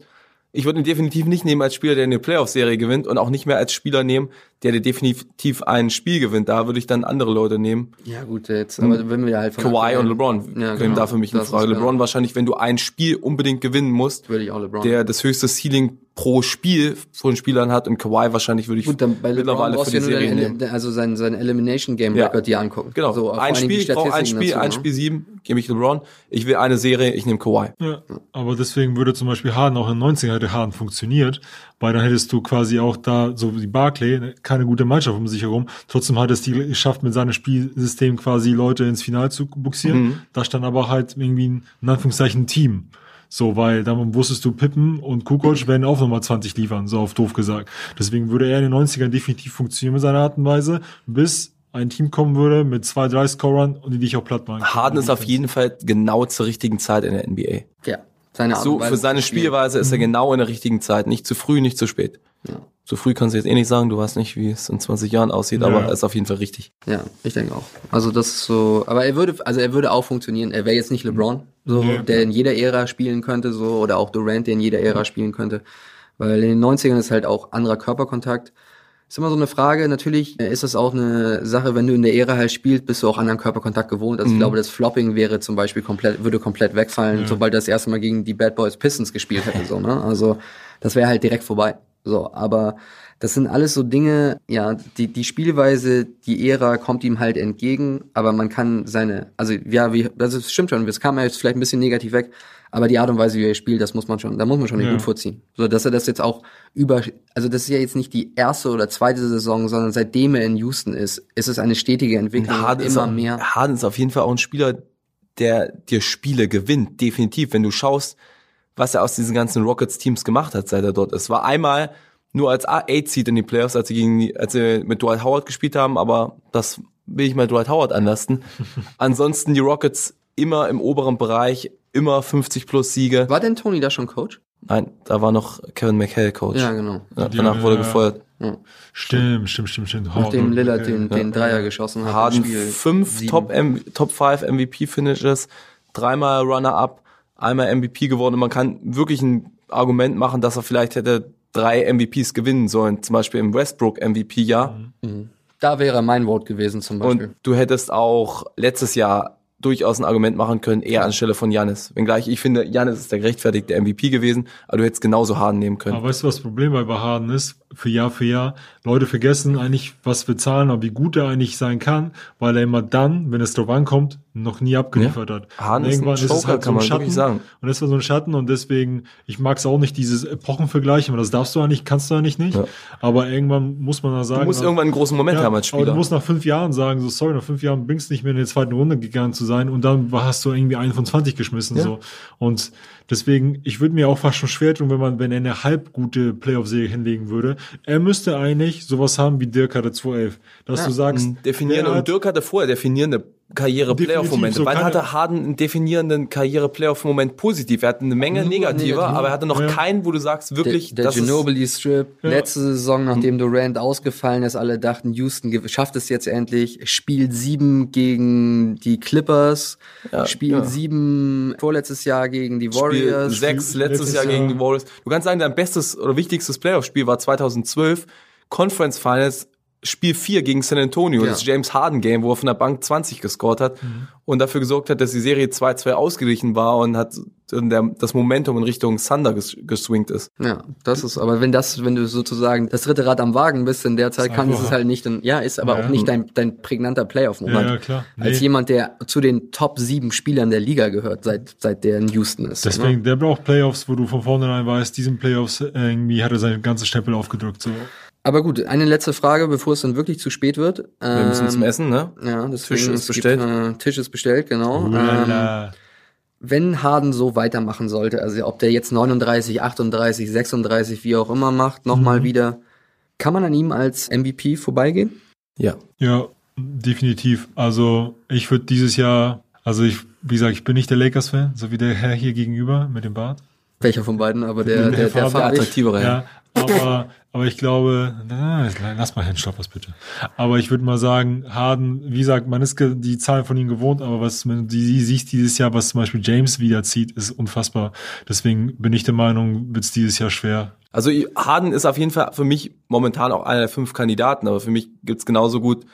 S4: Ich würde ihn definitiv nicht nehmen als Spieler, der eine Playoff-Serie gewinnt und auch nicht mehr als Spieler nehmen, der definitiv ein Spiel gewinnt. Da würde ich dann andere Leute nehmen.
S6: Ja gut, jetzt, aber wenn wir halt von
S4: Kawhi und LeBron
S6: ja,
S4: können
S6: genau.
S4: da für mich in
S6: ist
S4: Frage. LeBron wahrscheinlich, wenn du ein Spiel unbedingt gewinnen musst,
S6: würde ich auch LeBron.
S4: der das höchste Ceiling pro Spiel von Spielern hat und Kawhi wahrscheinlich würde ich
S6: gut, dann bei
S4: mittlerweile für die
S6: ja
S4: Serie nehmen.
S6: also sein, sein Elimination Game
S4: Ja.
S6: Record dir angucken.
S4: Genau,
S6: So,
S4: ein Spiel, ich ein Spiel,
S6: dazu,
S4: ein
S6: ne?
S4: Spiel sieben, gebe ich LeBron. Ich will eine Serie, ich nehme Kawhi.
S5: Ja, aber deswegen würde zum Beispiel Harden auch in den 90ern hätte Harden funktioniert, weil dann hättest du quasi auch da, so wie Barclay, keine gute Mannschaft um sich herum. Trotzdem hat es die geschafft, mit seinem Spielsystem quasi Leute ins Finale zu buxieren. Da stand aber halt irgendwie ein, in Anführungszeichen, Team. So, weil dann wusstest du, Pippen und Kukoc werden auch nochmal 20 liefern, so auf doof gesagt. Deswegen würde er in den 90ern definitiv funktionieren mit seiner Art und Weise, bis ein Team kommen würde mit zwei, drei Scorern und die dich auch platt machen.
S4: Harden ist auf jeden Fall genau zur richtigen Zeit in der NBA.
S6: Ja, seine Art
S4: So,
S6: und Weise
S4: für seine. Spielweise ist er genau in der richtigen Zeit. Nicht zu früh, nicht zu spät.
S6: Ja.
S4: Zu früh kannst du jetzt eh nicht sagen, du weißt nicht, wie es in 20 Jahren aussieht,
S5: Ja.
S4: aber er ist auf jeden Fall richtig.
S6: Ja, ich denke auch. Also das ist so, aber er würde, also er würde auch funktionieren. Er wäre jetzt nicht LeBron, so,
S5: Ja.
S6: der in jeder Ära spielen könnte, so, oder auch Durant, der in jeder Ära spielen könnte. Weil in den 90ern ist halt auch anderer Körperkontakt. Ist immer so eine Frage, natürlich ist das auch eine Sache, wenn du in der Ära halt spielst, bist du auch anderen Körperkontakt gewohnt. Also ich glaube, das Flopping wäre zum Beispiel komplett, würde komplett wegfallen, sobald er das erste Mal gegen die Bad Boys Pistons gespielt hätte, so, ne? Also, das wäre halt direkt vorbei. So, aber das sind alles so Dinge, ja, die, die Spielweise, die Ära kommt ihm halt entgegen, aber man kann seine, also ja, wie, das ist- stimmt schon, das kam ja jetzt vielleicht ein bisschen negativ weg, aber die Art und Weise, wie er spielt, das muss man schon, da muss man schon den
S5: Ja.
S6: Hut vorziehen. So, dass er das jetzt auch über, also das ist ja jetzt nicht die erste oder zweite Saison, sondern seitdem er in Houston ist, ist es eine stetige Entwicklung,
S4: Harden
S6: immer
S4: auch,
S6: mehr.
S4: Harden ist auf jeden Fall auch ein Spieler, der dir Spiele gewinnt. Definitiv, wenn du schaust, was er aus diesen ganzen Rockets-Teams gemacht hat, seit er dort ist. War einmal nur als A-Seed in die Playoffs, als sie, gegen die, als sie mit Dwight Howard gespielt haben, aber das will ich mal Dwight Howard anlasten. Ansonsten die Rockets immer im oberen Bereich, immer 50 plus Siege.
S6: War denn Tony da schon Coach?
S4: Nein, da war noch Kevin McHale Coach.
S6: Ja, genau.
S4: Ja, danach
S5: Ja,
S4: wurde
S5: ja.
S4: gefeuert.
S5: Stimmt, stimmt, stimmt, stimmt.
S6: Nachdem Lillard den, den Dreier geschossen hat.
S4: Harden
S6: Spiel
S4: fünf. Top, M Top 5 MVP Finishes, dreimal Runner-up, einmal MVP geworden. Und man kann wirklich ein Argument machen, dass er vielleicht hätte drei MVPs gewinnen sollen, zum Beispiel im Westbrook MVP-Jahr.
S6: Da wäre mein Vote gewesen zum Beispiel.
S4: Und du hättest auch letztes Jahr durchaus ein Argument machen können, eher anstelle von Janis. Wenngleich ich finde, Janis ist der gerechtfertigte MVP gewesen, aber du hättest genauso Harden nehmen können.
S5: Aber weißt du, was das Problem bei Harden ist? Für Jahr für Jahr. Leute vergessen eigentlich, was wir zahlen, aber wie gut er eigentlich sein kann, weil er immer dann, wenn es drauf ankommt, noch nie abgeliefert hat.
S4: Harden
S5: Und
S4: ist ein
S5: irgendwann ist es
S4: Joker,
S5: halt so ein
S4: man
S5: Schatten. Und das war so ein Schatten und deswegen, ich mag es auch nicht, dieses Epochenvergleichen, weil das darfst du eigentlich, kannst du eigentlich nicht.
S4: Ja.
S5: Aber irgendwann muss man da sagen.
S4: Du musst
S5: nach-
S4: irgendwann einen großen Moment
S5: ja,
S4: haben als
S5: Aber
S4: Spieler.
S5: du musst nach fünf Jahren sagen, so sorry, nach fünf Jahren bringst du nicht mehr in die zweite Runde gegangen zu sein und dann hast du irgendwie einen von 20 geschmissen.
S4: Ja.
S5: so Und deswegen, ich würde mir auch fast schon schwer tun, wenn man, wenn er eine halb gute Playoff-Serie hinlegen würde. Er müsste eigentlich sowas haben wie Dirk hatte 211. Dass du sagst,
S4: definieren. Und Dirk hatte vorher definierende Karriere-Playoff-Momente.
S5: so
S4: Wann hatte Harden einen definierenden Karriere-Playoff-Moment positiv? Er hatte eine Menge negativer,
S6: negativ.
S4: aber er hatte noch
S5: Ja.
S4: keinen, wo du sagst, wirklich,
S6: der, der
S4: das ist,
S6: Ginobili Strip, letzte Saison, nachdem Durant ausgefallen ist, alle dachten, Houston schafft es jetzt endlich. Spiel sieben gegen die Clippers, Spiel
S4: ja.
S6: sieben vorletztes Jahr gegen die
S4: Spiel
S6: Warriors.
S4: sechs
S5: Spiel-
S4: letztes
S5: letztes
S4: Jahr gegen
S5: Jahr.
S4: die Warriors. Du kannst sagen, dein bestes oder wichtigstes Playoff-Spiel war 2012, Conference Finals, Spiel 4 gegen San Antonio,
S6: Ja.
S4: das James Harden Game, wo er von der Bank 20 gescored hat und dafür gesorgt hat, dass die Serie 2-2 ausgeglichen war und hat in der, das Momentum in Richtung Thunder ges geswingt ist.
S6: Ja, das ist, aber wenn das, wenn du sozusagen das dritte Rad am Wagen bist in der Zeit, kann es halt nicht, ein, ja, ist aber
S5: Ja.
S6: auch nicht dein, dein prägnanter Playoff-Moment.
S5: Ja, ja, klar.
S6: Als
S5: Nee.
S6: jemand, der zu den Top sieben Spielern der Liga gehört, seit, seit der in Houston ist. ne?
S5: Deswegen, der braucht Playoffs, wo du von vornherein weißt, diesen Playoffs äh, irgendwie hat er seinen ganzen Stempel aufgedrückt. So.
S6: Aber gut, eine letzte Frage, bevor es dann wirklich zu spät wird.
S4: Wir müssen zum Essen, ne?
S6: Ja, deswegen,
S4: Tisch ist
S6: es
S4: bestellt.
S6: Gibt, äh, Tisch ist bestellt, genau. Ähm, wenn Harden so weitermachen sollte, also ob der jetzt 39, 38, 36, wie auch immer macht, nochmal wieder, kann man an ihm als MVP vorbeigehen?
S4: Ja.
S5: Ja, definitiv. Also ich würde dieses Jahr, also ich, wie gesagt, ich bin nicht der Lakers-Fan, so wie der Herr hier gegenüber mit dem Bart.
S6: Welcher von beiden? Aber der, der, der, Farbig.
S4: attraktivere.
S5: Ja, aber, aber ich glaube, lass mal Herrn Stoppers bitte. Aber ich würde mal sagen, Harden, wie gesagt, man ist die Zahlen von ihm gewohnt, aber was man die siehst dieses Jahr, was zum Beispiel James wieder zieht, ist unfassbar. Deswegen bin ich der Meinung, wird es dieses Jahr schwer.
S4: Also Harden ist auf jeden Fall für mich momentan auch einer der fünf Kandidaten, aber für mich gibt's genauso gut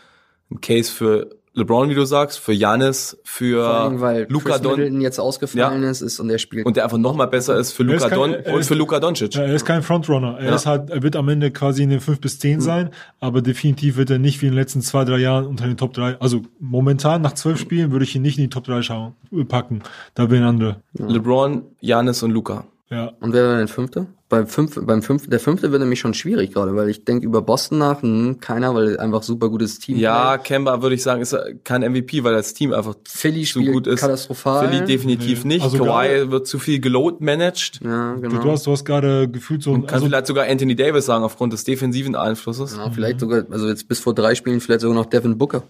S4: einen Case für LeBron, wie du sagst, für Janis, für
S6: Vor allem, weil
S4: Luka
S6: Chris
S4: Don
S6: Middleton jetzt ausgefallen
S4: Ja.
S6: ist, ist und der spielt.
S4: und der einfach noch mal besser ist für
S5: Er ist
S4: Luka
S5: kein-
S4: Don
S5: er
S4: und
S5: ist-
S4: für Luka Doncic.
S5: Ja, er ist kein Frontrunner. Er
S4: Ja.
S5: ist halt, er wird am Ende quasi in den fünf bis zehn sein, aber definitiv wird er nicht wie in den letzten zwei, drei Jahren unter den Top drei. Also momentan nach zwölf Spielen würde ich ihn nicht in die Top drei schauen, packen. Da bin andere.
S4: LeBron, Janis und Luka.
S5: Ja.
S6: Und wer war denn Fünfte? Beim fünf, beim fünf, der Fünfte wird nämlich schon schwierig gerade, weil ich denke über Boston nach, hm, keiner, weil einfach super gutes Team.
S4: Ja, Kemba würde ich sagen, ist kein MVP, weil das Team einfach
S6: Philly
S4: zu
S6: spielt
S4: gut ist.
S6: katastrophal.
S4: Philly definitiv
S5: Nee.
S4: nicht.
S5: Also
S4: Kawhi
S5: gerade-
S4: wird zu viel geload managed.
S6: Ja,
S5: Du,
S6: genau.
S5: du hast, du hast gerade gefühlt so ein,
S4: Kann
S5: also,
S4: vielleicht sogar Anthony Davis sagen, aufgrund des defensiven Einflusses.
S6: Ja, vielleicht sogar, also jetzt bis vor drei Spielen vielleicht sogar noch Devin Booker.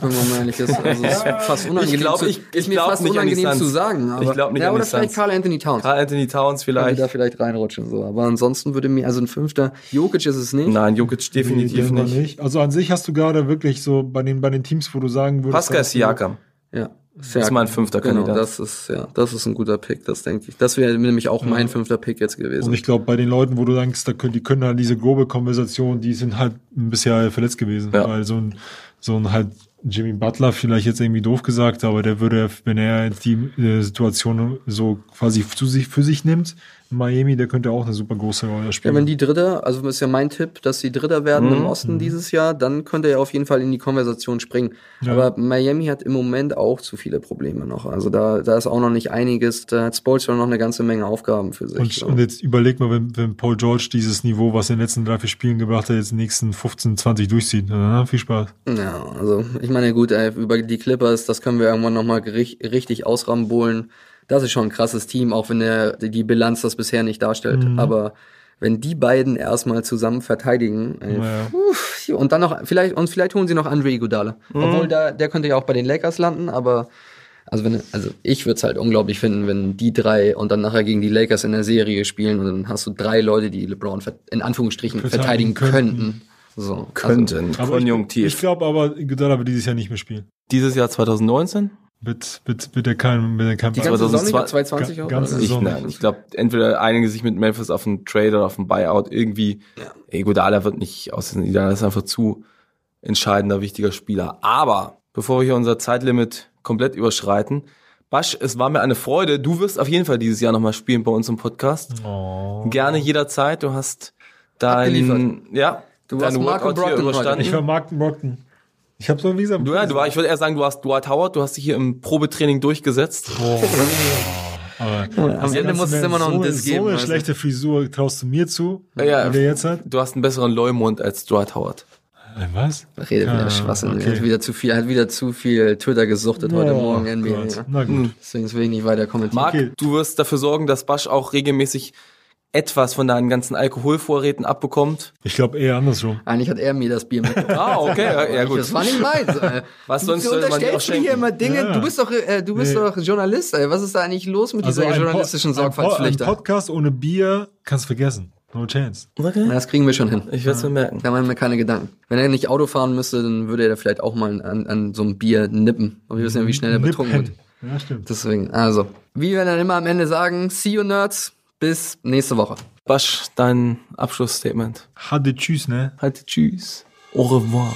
S6: Wenn man mal ehrlich ist. Also es ist fast unangenehm,
S4: Ich glaub,
S6: zu,
S4: ich-
S6: ist
S4: ich
S6: mir
S4: glaub
S6: fast
S4: nicht
S6: unangenehm zu sagen. Aber,
S4: Ich glaub nicht
S6: ja, oder vielleicht. Carl Anthony Towns.
S4: Carl Anthony Towns vielleicht.
S6: da vielleicht reinrutschen, so. Aber ansonsten würde mir, also ein Fünfter, Jokic ist es nicht.
S4: Nein, Jokic
S5: nee,
S4: definitiv
S5: denke mal
S4: nicht.
S5: Also an sich hast du gerade wirklich so bei den, bei den Teams, wo du sagen würdest.
S4: Pascal Siakam.
S6: Ja.
S4: ist mein fünfter
S6: genau,
S4: Kandidat.
S6: das ist, ja, das ist ein guter Pick, das denke ich. Das wäre nämlich auch mein fünfter Pick jetzt gewesen.
S5: Und ich glaube, bei den Leuten, wo du denkst, da können, die können halt diese grobe Konversation, die sind halt bisher verletzt gewesen.
S4: Ja.
S5: Weil so ein, so ein halt Jimmy Butler vielleicht jetzt irgendwie doof gesagt, aber der würde, wenn er die äh, Situation so quasi zu sich, für sich nimmt, Miami, der könnte auch eine super große Rolle
S6: Ja,
S5: spielen.
S6: wenn die Dritter, also ist ja mein Tipp, dass die Dritter werden
S4: Mhm.
S6: im Osten dieses Jahr, dann könnte er auf jeden Fall in die Konversation springen.
S5: Ja.
S6: Aber Miami hat im Moment auch zu viele Probleme noch. Also da, da ist auch noch nicht einiges. Da hat Spolstra noch eine ganze Menge Aufgaben für sich.
S5: und,
S6: so.
S5: und jetzt überleg mal, wenn, wenn Paul George dieses Niveau, was er in den letzten drei, vier Spielen gebracht hat, jetzt in den nächsten 15, 20 durchzieht. Na, viel Spaß.
S6: Ja, also ich meine, gut, ey, über die Clippers, das können wir irgendwann nochmal richtig ausrambolen. Das ist schon ein krasses Team, auch wenn der, die Bilanz das bisher nicht darstellt.
S5: Mhm.
S6: Aber wenn die beiden erstmal zusammen verteidigen, ey,
S5: Naja.
S6: uff, und dann noch, vielleicht, und vielleicht holen sie noch Andre Iguodala.
S5: Mhm.
S6: Obwohl da, der könnte ja auch bei den Lakers landen, aber Also wenn, also ich würde es halt unglaublich finden, wenn die drei und dann nachher gegen die Lakers in der Serie spielen und dann hast du drei Leute, die LeBron in Anführungsstrichen
S5: Verteidigen
S6: verteidigen, könnten.
S5: könnten.
S6: So,
S4: Könnten.
S5: Aber
S4: Konjunktiv.
S5: Ich, ich glaube aber, Iguodala wird dieses Jahr nicht mehr spielen.
S4: Dieses Jahr 2019?
S5: Mit, mit, mit der kein, mit der kein
S6: Also die ganze Saison nicht,
S4: 2002
S6: ab 220
S5: Ga-
S6: auch?
S5: ganze?
S4: Ich,
S5: Saison.
S4: nein, ich glaube, entweder einigen sich mit Memphis auf einen Trade oder auf einen Buyout irgendwie. Ja. Iguodala wird nicht aus den Iguodala ist einfach zu entscheidender, wichtiger Spieler. Aber bevor wir hier unser Zeitlimit komplett überschreiten, Basch, es war mir eine Freude. Du wirst auf jeden Fall dieses Jahr nochmal spielen bei uns im Podcast.
S5: Oh.
S4: Gerne jederzeit. Du hast dein,
S6: Abgeliefert.
S4: ja,
S6: Du warst
S4: hier
S6: Brogdon heute.
S4: überstanden.
S5: Ich war Mark Brockton. Ich habe so wie gesagt.
S4: Du, ja, du war, ich würde eher sagen, du hast Dwight Howard, du hast dich hier im Probetraining durchgesetzt.
S5: Aber
S6: Am Ende muss es immer noch
S5: so,
S6: Diss
S5: so
S6: geben.
S5: eine
S6: also.
S5: schlechte Frisur traust du mir zu,
S4: Ja.
S5: der jetzt hat.
S4: Du hast einen besseren Leumund als Dwight Howard.
S5: Äh, Was?
S6: Redet wieder
S5: Ah,
S6: Schwachsinn.
S5: okay.
S6: Er hat wieder zu viel, er hat wieder zu viel Twitter gesuchtet heute
S5: Oh
S6: Morgen NBA.
S5: Gott.
S6: Ja.
S5: Na gut.
S6: Deswegen will ich nicht weiter kommentieren.
S4: Marc,
S5: Okay.
S4: du wirst dafür sorgen, dass Basch auch regelmäßig etwas von deinen ganzen Alkoholvorräten abbekommt.
S5: Ich glaube eher andersrum.
S6: Eigentlich hat er mir das Bier mitgebracht.
S4: Ah, okay, ja, ja gut.
S6: Das war nicht meins. Ey.
S4: Was
S6: du,
S4: sonst
S6: du
S4: sollte man dir auch
S6: unterstellst mir hier immer Dinge.
S5: Ja.
S6: Du bist doch, äh, du bist
S5: Nee.
S6: doch Journalist. Ey. Was ist da eigentlich los mit dieser
S5: ein Po-
S6: journalistischen
S5: ein Po-
S6: Sorgfaltspflicht?
S5: Ein Podcast ohne Bier kannst du vergessen. No chance.
S4: Okay.
S6: Na, Das kriegen wir schon hin.
S4: Ich werde es mir merken.
S6: Da machen wir keine Gedanken. Wenn er nicht Auto fahren müsste, dann würde er vielleicht auch mal an, an so einem Bier nippen. Aber wir wissen ja, wie schnell er betrunken wird.
S5: Ja, stimmt.
S6: Deswegen, also, wie wir dann immer am Ende sagen, see you nerds, bis nächste Woche.
S4: Basch, dein Abschlussstatement.
S5: Hatte Tschüss, ne?
S4: Halt, tschüss. Au revoir.